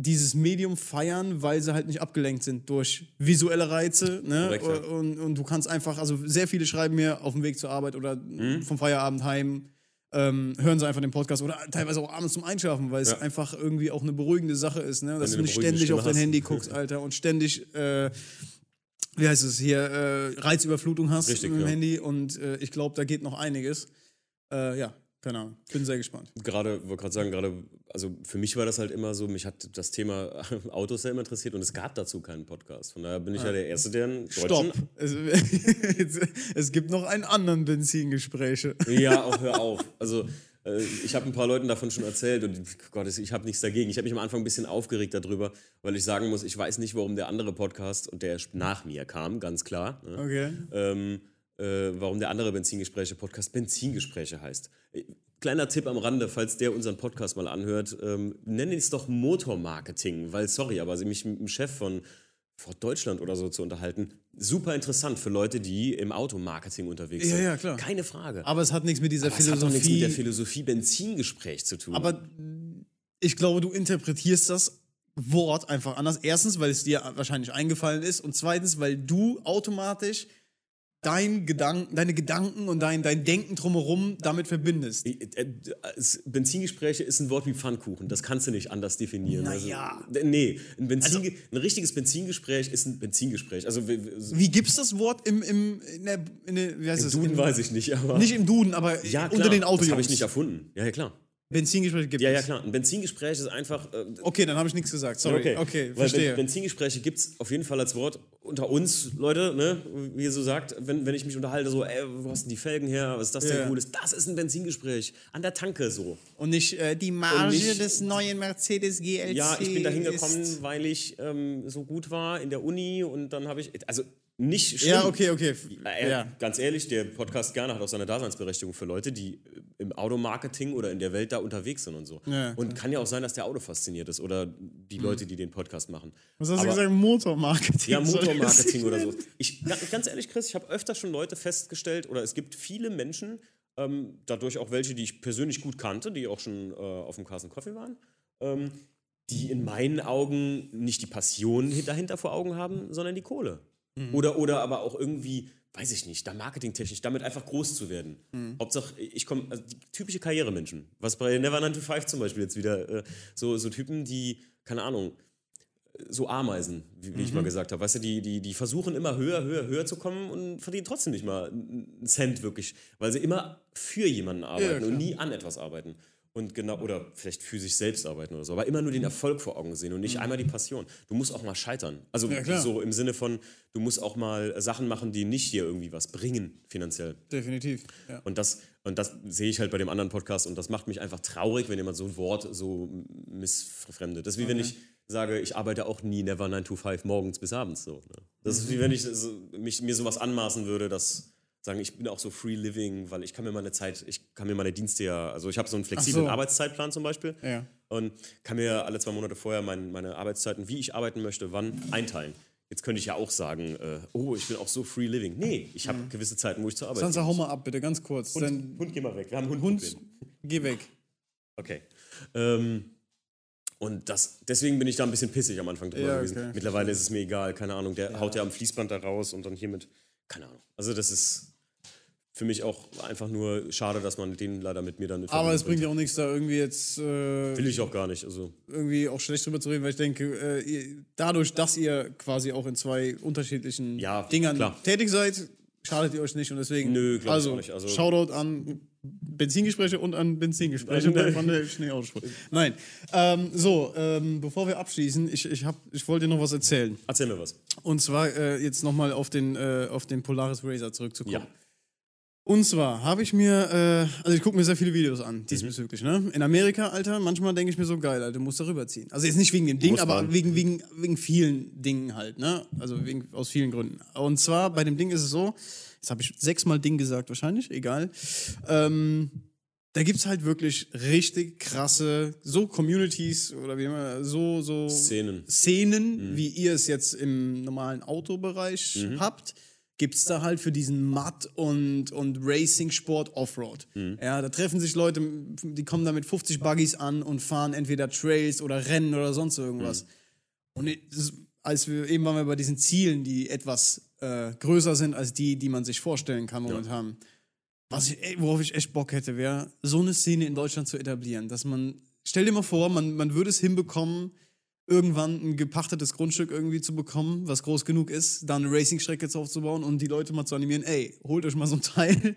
dieses Medium feiern, weil sie halt nicht abgelenkt sind durch visuelle Reize. Ne? Korrekt, ja. und, und du kannst einfach, also sehr viele schreiben mir auf dem Weg zur Arbeit oder Mhm. vom Feierabend heim, ähm, hören sie einfach den Podcast oder teilweise auch abends zum Einschlafen, weil es Ja. einfach irgendwie auch eine beruhigende Sache ist, ne? dass du du nicht ständig auf Stimme dein hast. Handy guckst, Alter, und ständig, äh, wie heißt es hier, äh, Reizüberflutung hast Richtig, mit dem ja. Handy und äh, ich glaube, da geht noch einiges. Äh, ja, keine Ahnung, bin sehr gespannt. Gerade, wollte gerade sagen, gerade, also für mich war das halt immer so, mich hat das Thema Autos sehr immer interessiert und es gab dazu keinen Podcast. Von daher bin ich ja der Erste, der einen deutschen Stopp. Es, es gibt noch einen anderen Benzingespräche. Ja, auch hör auf. Also ich habe ein paar Leuten davon schon erzählt und Gott, ich habe nichts dagegen. Ich habe mich am Anfang ein bisschen aufgeregt darüber, weil ich sagen muss, ich weiß nicht, warum der andere Podcast und der nach mir kam, ganz klar. Ne? Okay. ähm, äh, warum der andere Benzingespräche-Podcast Benzingespräche heißt. Äh, Kleiner Tipp am Rande, falls der unseren Podcast mal anhört, ähm, nenne es doch Motormarketing, weil, sorry, aber mich mit dem Chef von Ford Deutschland oder so zu unterhalten, super interessant für Leute, die im Automarketing unterwegs Ja, sind. ja, klar. Keine Frage. Aber es hat nichts mit dieser Aber es hat doch nichts mit Philosophie. der Philosophie Benzingespräch zu tun. Aber ich glaube, du interpretierst das Wort einfach anders. Erstens, weil es dir wahrscheinlich eingefallen ist und zweitens, weil du automatisch dein Gedanken, deine Gedanken und dein, dein Denken drumherum damit verbindest. Äh, äh, es- Benzingespräche ist ein Wort wie Pfannkuchen. Das kannst du nicht anders definieren. Naja. Also, nee, ein, Benzin, ein richtiges Benzingespräch ist ein Benzingespräch. Also, Wie gibt's das Wort im, im, in der, in der wie heißt im es? Duden In- weiß ich nicht, aber. Nicht im Duden, aber ja, klar, unter den Das habe ich nicht erfunden. Ja, ja, klar. Benzingespräche gibt Ja, ja, es. klar. Ein Benzingespräch ist einfach. Äh, Okay, dann habe ich nichts gesagt. Sorry. Okay, Weil verstehe. Ben- Benzingespräche gibt es auf jeden Fall als Wort unter uns, Leute, ne? wie ihr so sagt, wenn, wenn ich mich unterhalte, so, ey, wo hast denn die Felgen her? Was ist das denn Ja. Cooles? Das ist ein Benzingespräch. An der Tanke so. Und nicht äh, die Marge nicht- des neuen Mercedes GLC. Ja, ich bin da hingekommen, weil ich ähm, so gut war in der Uni und dann habe ich. Also nicht schlimm. Ja, okay, okay. Äh, Ja. Ganz ehrlich, der Podcast gerne hat auch seine Daseinsberechtigung für Leute, die im Automarketing oder in der Welt da unterwegs sind und so. Ja, und kann ja auch sein, dass der Auto fasziniert ist oder die Leute, die den Podcast machen. Was hast du Aber- gesagt? Motormarketing. Ja, Motormarketing oder so. Ich, ga- ganz ehrlich, Chris, ich habe öfter schon Leute festgestellt, oder es gibt viele Menschen, ähm, dadurch auch welche, die ich persönlich gut kannte, die auch schon äh, auf dem Carson Coffee waren, ähm, die in meinen Augen nicht die Passion hin- dahinter vor Augen haben, sondern die Kohle. Oder, oder aber auch irgendwie, weiß ich nicht, da marketingtechnisch, damit einfach groß zu werden. Hauptsache, ich komme, also die typische Karrieremenschen, was bei Never 9 to 5 zum Beispiel jetzt wieder, äh, so, so Typen, die, keine Ahnung, so Ameisen, wie, wie ich mal gesagt habe. Weißt du, die, die, die versuchen immer höher, höher, höher zu kommen und verdienen trotzdem nicht mal einen Cent wirklich, weil sie immer für jemanden arbeiten klar. und nie an etwas arbeiten. Und genau, oder vielleicht für sich selbst arbeiten oder so, aber immer nur den Erfolg vor Augen sehen und nicht einmal die Passion. Du musst auch mal scheitern. Also Ja, so im Sinne von, du musst auch mal Sachen machen, die nicht dir irgendwie was bringen, finanziell. Definitiv. Ja. Und das, und das sehe ich halt bei dem anderen Podcast und das macht mich einfach traurig, wenn jemand so ein Wort so missverfremdet. Das ist wie wenn ich sage, ich arbeite auch nie never 9 to 5 morgens bis abends so. Ne? Das ist wie wenn ich so, mich, mir sowas anmaßen würde, dass sagen, ich bin auch so free living, weil ich kann mir meine Zeit, ich kann mir meine Dienste ja, also ich habe so einen flexiblen so. Arbeitszeitplan zum Beispiel Ja. und kann mir alle zwei Monate vorher mein, meine Arbeitszeiten, wie ich arbeiten möchte, wann einteilen. Jetzt könnte ich ja auch sagen, äh, oh, ich bin auch so free living. Nee, ich habe gewisse Zeiten, wo ich zur Arbeit Sansa, hau mal ab, bitte, ganz kurz. Hund, Hund, geh mal weg. Wir haben Hund, Hund. geh weg. Okay. Ähm, und das, deswegen bin ich da ein bisschen pissig am Anfang drüber Ja, gewesen. okay. Mittlerweile ist es mir egal, keine Ahnung. Der haut ja am Fließband da raus und dann hiermit, keine Ahnung. Also das ist für mich auch einfach nur schade, dass man den leider mit mir dann Aber es bringt ja auch nichts, da irgendwie jetzt äh, Will ich auch gar nicht. Also irgendwie auch schlecht drüber zu reden, weil ich denke, äh, dadurch, dass ihr quasi auch in zwei unterschiedlichen Ja, Dingern klar. tätig seid, schadet ihr euch nicht und deswegen. Nö, glaub ich also, auch nicht. Also- Shoutout an Benzingespräche und an Benzingespräche von der- von der Schneeautosport. Nein. Ähm, so, ähm, bevor wir abschließen, ich, ich, hab, ich wollte dir noch was erzählen. Erzähl mir was. Und zwar äh, jetzt nochmal auf den, äh, auf den Polaris Razer zurückzukommen. Ja. Und zwar habe ich mir, äh, also ich gucke mir sehr viele Videos an diesbezüglich, ne? In Amerika, Alter, manchmal denke ich mir so, geil, Alter, du musst darüber ziehen. Also jetzt nicht wegen dem Ding, aber wegen, wegen, wegen vielen Dingen halt, ne? Also wegen, aus vielen Gründen. Und zwar bei dem Ding ist es so, jetzt habe ich sechsmal Ding gesagt wahrscheinlich, egal. Ähm, da gibt es halt wirklich richtig krasse, so Communities oder wie immer, so, so Szenen. Szenen, wie ihr es jetzt im normalen Autobereich habt, gibt es da halt für diesen Mud- und, und Racing-Sport Offroad. Ja, da treffen sich Leute, die kommen da mit 50 Buggies an und fahren entweder Trails oder Rennen oder sonst irgendwas. Und es- als wir eben waren wir bei diesen Zielen, die etwas äh, größer sind als die, die man sich vorstellen kann momentan. Was ich, worauf ich echt Bock hätte, wäre, so eine Szene in Deutschland zu etablieren, dass man, stell dir mal vor, man, man würde es hinbekommen, irgendwann ein gepachtetes Grundstück irgendwie zu bekommen, was groß genug ist, da eine Racing-Strecke jetzt aufzubauen und die Leute mal zu animieren, ey, holt euch mal so ein Teil.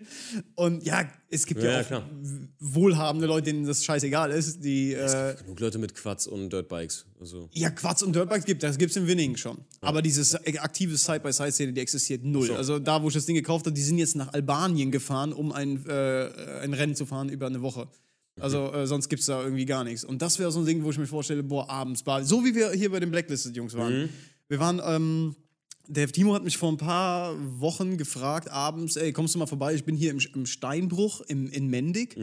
Und ja, es gibt ja, Ja, auch klar. wohlhabende Leute, denen das scheißegal ist, die äh, Genug Leute mit Quads und Dirtbikes. Also, ja, Quads und Dirtbikes gibt das gibt's in Winningen schon. Aber diese aktive Side-by-Side-Szene, die existiert null. So. Also da, wo ich das Ding gekauft habe, die sind jetzt nach Albanien gefahren, um ein, äh, ein Rennen zu fahren über eine Woche. Also äh, sonst gibt's da irgendwie gar nichts. Und das wäre so ein Ding, wo ich mir vorstelle, boah, abends, Bali. so wie wir hier bei den Blacklisted-Jungs waren. Wir waren, ähm, der Timo hat mich vor ein paar Wochen gefragt, abends, ey, kommst du mal vorbei? Ich bin hier im, im Steinbruch im, in Mendig.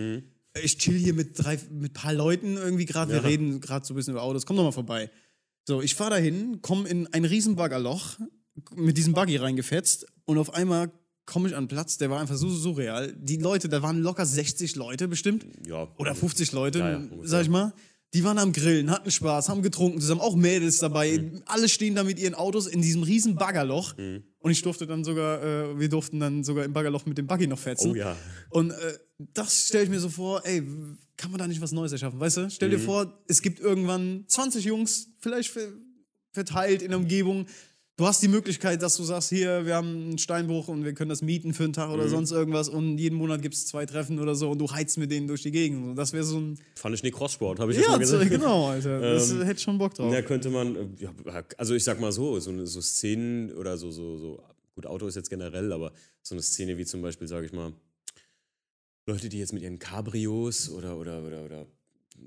Ich chill hier mit drei, mit paar Leuten irgendwie gerade. Wir reden gerade so ein bisschen über Autos. Komm doch mal vorbei. So, ich fahre dahin, komme in ein riesen Baggerloch, mit diesem Buggy reingefetzt und auf einmal komme ich an Platz, der war einfach so surreal. Die Leute, da waren locker 60 Leute bestimmt. ja. Oder 50 Leute, Ja, ja, sag ich mal. Die waren am Grillen, hatten Spaß, haben getrunken zusammen, auch Mädels dabei. Mhm. Alle stehen da mit ihren Autos in diesem riesen Baggerloch. Und ich durfte dann sogar, äh, wir durften dann sogar im Baggerloch mit dem Buggy noch fetzen. Oh ja. Und äh, das stelle ich mir so vor, ey, kann man da nicht was Neues erschaffen, weißt du? Stell dir vor, es gibt irgendwann 20 Jungs, vielleicht ver- verteilt in der Umgebung. Du hast die Möglichkeit, dass du sagst, hier, wir haben einen Steinbruch und wir können das mieten für einen Tag oder sonst irgendwas und jeden Monat gibt es zwei Treffen oder so und du heizt mit denen durch die Gegend. Das wäre so ein... Fand ich nie Crosssport, habe ich jetzt Ja, mal gesagt. genau, Alter. Das Ähm, hätte schon Bock drauf. Da könnte man, äh, ja, also ich sag mal so, so, eine- so Szenen oder so, so, so, gut, Auto ist jetzt generell, aber so eine Szene wie zum Beispiel, sage ich mal, Leute, die jetzt mit ihren Cabrios oder, oder, oder, oder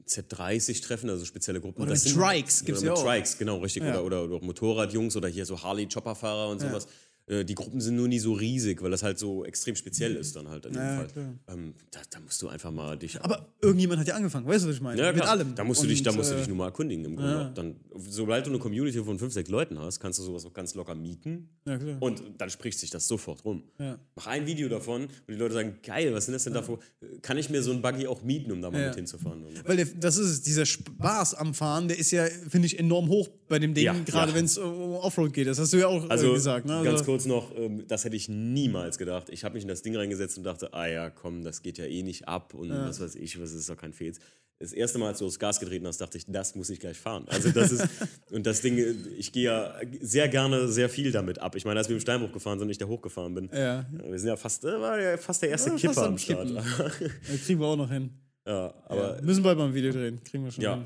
Z30 treffen, also spezielle Gruppen. Oder das mit sind- Trikes gibt's oder ja mit auch. Trikes, genau, richtig. Ja. Oder, oder, oder Motorradjungs oder hier so Harley-Chopperfahrer und sowas. Äh, Die Gruppen sind nur nie so riesig, weil das halt so extrem speziell ist dann halt in dem Ja, Fall. Ähm, da, da musst du einfach mal dich Aber irgendjemand hat ja angefangen, weißt du, was ich meine? ja, Mit klar. allem. Da musst du dich, da musst du äh, dich nur mal erkundigen im Grunde. Dann, sobald du eine Community von fünf, sechs Leuten hast, kannst du sowas auch ganz locker mieten. Ja, klar. Und dann spricht sich das sofort rum. Ja. Mach ein Video davon und die Leute sagen, geil, was sind das denn da für, kann ich mir so ein Buggy auch mieten, um da mal Ja. mit hinzufahren? Weil der, das ist es, dieser Spaß am Fahren, der ist ja, finde ich, enorm hoch bei dem Ding, Ja, gerade ja. wenn es um Offroad geht. Das hast du ja auch Also äh, gesagt. Ne? ganz Also, kurz noch, ähm, das hätte ich niemals gedacht. Ich habe mich in das Ding reingesetzt und dachte, ah ja, komm, das geht ja eh nicht ab und was weiß ich, was ist doch kein Fehls. Das erste Mal, als du aufs Gas getreten hast, dachte ich, das muss ich gleich fahren. Also das ist, und das Ding, ich gehe ja sehr gerne sehr viel damit ab. Ich meine, als wir im Steinbruch gefahren sind und ich da hochgefahren bin, Ja. wir sind ja fast, äh, war ja fast der erste Ja, Kipper am Start. Kriegen wir auch noch hin. ja, aber Ja. Müssen bald mal ein Video drehen. Kriegen wir schon Ja. hin.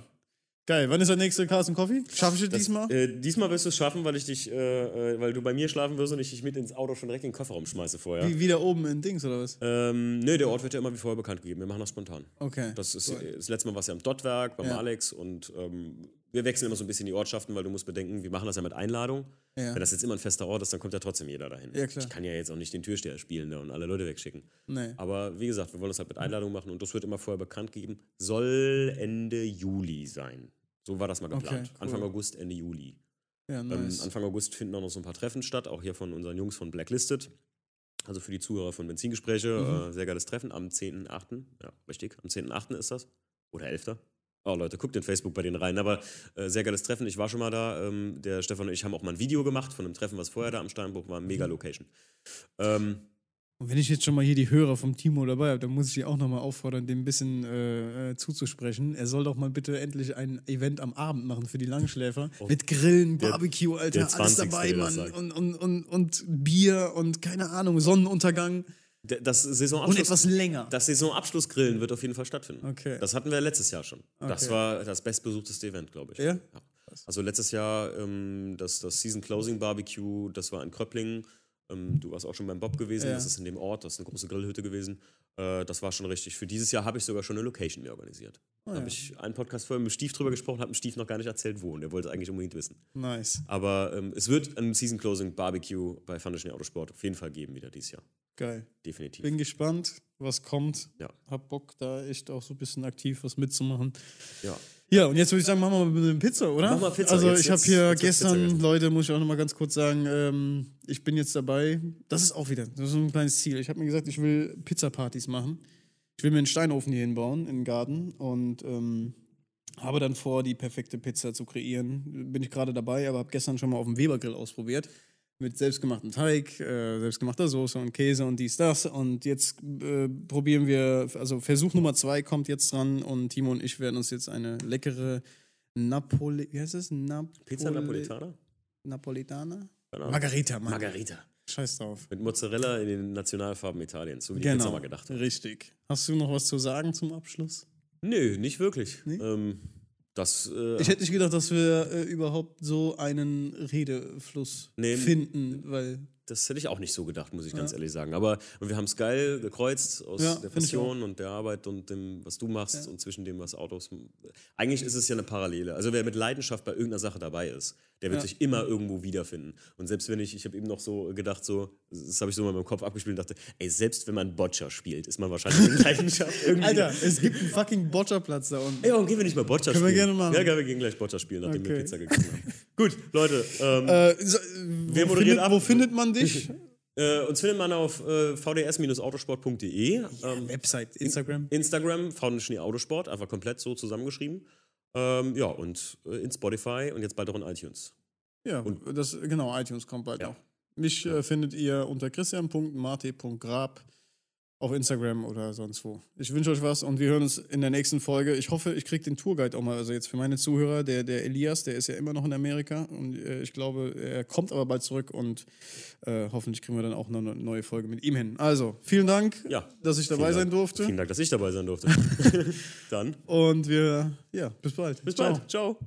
Geil. Wann ist der nächste Cars Coffee? Schaffe ich es diesmal? Äh, diesmal wirst du es schaffen, weil ich dich, äh, äh, weil du bei mir schlafen wirst und ich dich mit ins Auto schon direkt in den Kofferraum schmeiße vorher. Wie, wieder oben in Dings oder was? Ähm, nö, der Ort wird ja immer wie vorher bekannt gegeben. Wir machen das spontan. Okay. Das ist das letzte Mal was ja am Dottwerk, beim Ja. Alex und ähm, wir wechseln immer so ein bisschen die Ortschaften, weil du musst bedenken, wir machen das ja mit Einladung. Ja. Wenn das jetzt immer ein fester Ort ist, dann kommt ja trotzdem jeder dahin. Ja, klar. Ich kann ja jetzt auch nicht den Türsteher spielen da und alle Leute wegschicken. Nee. Aber wie gesagt, wir wollen das halt mit Einladung machen und das wird immer vorher bekannt gegeben. Soll Ende Juli sein. So war das mal geplant. cool. Anfang August, Ende Juli. Ja, Ähm, nice. Anfang August finden auch noch so ein paar Treffen statt, auch hier von unseren Jungs von Blacklisted. Also für die Zuhörer von Benzingespräche. Mhm. Äh, sehr geiles Treffen am 10.8. Ja, richtig. Am 10.8. ist das. Oder 11. Oh Leute, guckt in Facebook bei denen rein. Aber äh, sehr geiles Treffen. Ich war schon mal da. Ähm, der Stefan und ich haben auch mal ein Video gemacht von einem Treffen, was vorher da am Steinbruch war. Mhm. Mega Location. Ähm, Und wenn ich jetzt schon mal hier die Hörer vom Timo dabei habe, dann muss ich die auch nochmal auffordern, dem ein bisschen äh, äh, zuzusprechen. Er soll doch mal bitte endlich ein Event am Abend machen für die Langschläfer. Mit Grillen, Der- Barbecue, Alter, der alles 20. dabei, der das Mann. Und, und, und, und Bier und keine Ahnung, Sonnenuntergang Das und Saisonabschluss, etwas länger. das Saisonabschlussgrillen wird auf jeden Fall stattfinden. Okay. Das hatten wir letztes Jahr schon. Das Okay. war das bestbesuchteste Event, glaube ich. Ja? Also letztes Jahr ähm, das, das Season Closing Barbecue, das war in Kröpplingen. Ähm, du warst auch schon beim Bob gewesen, Ja. das ist in dem Ort, das ist eine große Grillhütte gewesen. Äh, das war schon richtig. Für dieses Jahr habe ich sogar schon eine Location mir organisiert. da Ah, ja. habe ich einen Podcast vorher mit Stief drüber gesprochen, habe dem Stief noch gar nicht erzählt, wo. Und der wollte es eigentlich unbedingt wissen. Nice. Aber ähm, es wird ein Season Closing Barbecue bei Foundation Autosport auf jeden Fall geben, wieder dieses Jahr. Geil. Definitiv. Bin gespannt, was kommt. Ja. Hab Bock, da echt auch so ein bisschen aktiv was mitzumachen. ja. Ja, und jetzt würde ich sagen, machen wir mal eine Pizza, oder? Mach mal Pizza. Also Jetzt- ich habe hier jetzt gestern. Leute, muss ich auch noch mal ganz kurz sagen, ähm, ich bin jetzt dabei. Das ist auch wieder, das ist ein kleines Ziel. Ich habe mir gesagt, ich will Pizzapartys machen. Ich will mir einen Steinofen hier hinbauen, in den Garten und ähm, habe dann vor, die perfekte Pizza zu kreieren. Bin ich gerade dabei, aber habe gestern schon mal auf dem Webergrill ausprobiert. Mit selbstgemachtem Teig, äh, selbstgemachter Soße und Käse und dies, das. Und jetzt äh, probieren wir, also Versuch Nummer zwei kommt jetzt dran und Timo und ich werden uns jetzt eine leckere Napoli, wie heißt es? Napoli Pizza Napolitana? Napolitaner? Keine Ahnung. Margarita, Mann. Margarita. Scheiß drauf. Mit Mozzarella in den Nationalfarben Italiens, so wie Genau, Pizza mal gedacht hat. richtig. Hast du noch was zu sagen zum Abschluss? Nö, nicht wirklich. Nee? Ähm, das, äh, Ich hätte nicht gedacht, dass wir äh, überhaupt so einen Redefluss Nee. finden, weil das hätte ich auch nicht so gedacht, muss ich ganz ehrlich sagen. Aber und wir haben es geil gekreuzt aus Ja, der Passion und der Arbeit und dem, was du machst und zwischen dem, was Autos. Eigentlich ist es ja eine Parallele. Also wer mit Leidenschaft bei irgendeiner Sache dabei ist, der wird Ja. sich immer irgendwo wiederfinden. Und selbst wenn ich, ich habe eben noch so gedacht, so, das habe ich so mal in meinem Kopf abgespielt und dachte, ey, selbst wenn man Boccia spielt, ist man wahrscheinlich mit Leidenschaft irgendwie. Alter, es gibt einen fucking Boccia-Platz da unten. Ey, warum gehen wir nicht mal Boccia Können wir spielen? gerne machen. Ja, ja, wir gehen gleich Boccia spielen, nachdem wir Okay. Pizza gegessen haben. Gut, Leute, ähm, Äh, so, Wer moderiert findet, ab? wo findet man dich? äh, uns findet man auf äh, vds-autosport.de. Ähm, Website, Instagram. Instagram, Foundation Autosport, einfach komplett so zusammengeschrieben. Ähm, ja, und äh, in Spotify und jetzt bald auch in iTunes. Ja, das, genau, iTunes kommt bald Ja. noch. Mich äh, findet ihr unter christian.marte.grab auf Instagram oder sonst wo. Ich wünsche euch was und wir hören uns in der nächsten Folge. Ich hoffe, ich kriege den Tourguide auch mal. Also jetzt für meine Zuhörer, der, der Elias, der ist ja immer noch in Amerika und äh, ich glaube, er kommt aber bald zurück und äh, hoffentlich kriegen wir dann auch noch eine neue Folge mit ihm hin. Also, vielen Dank, Ja. dass ich dabei sein Dank. durfte. Vielen Dank, dass ich dabei sein durfte. Dann Und wir, ja, bis bald. bis Ciao. bald. Ciao.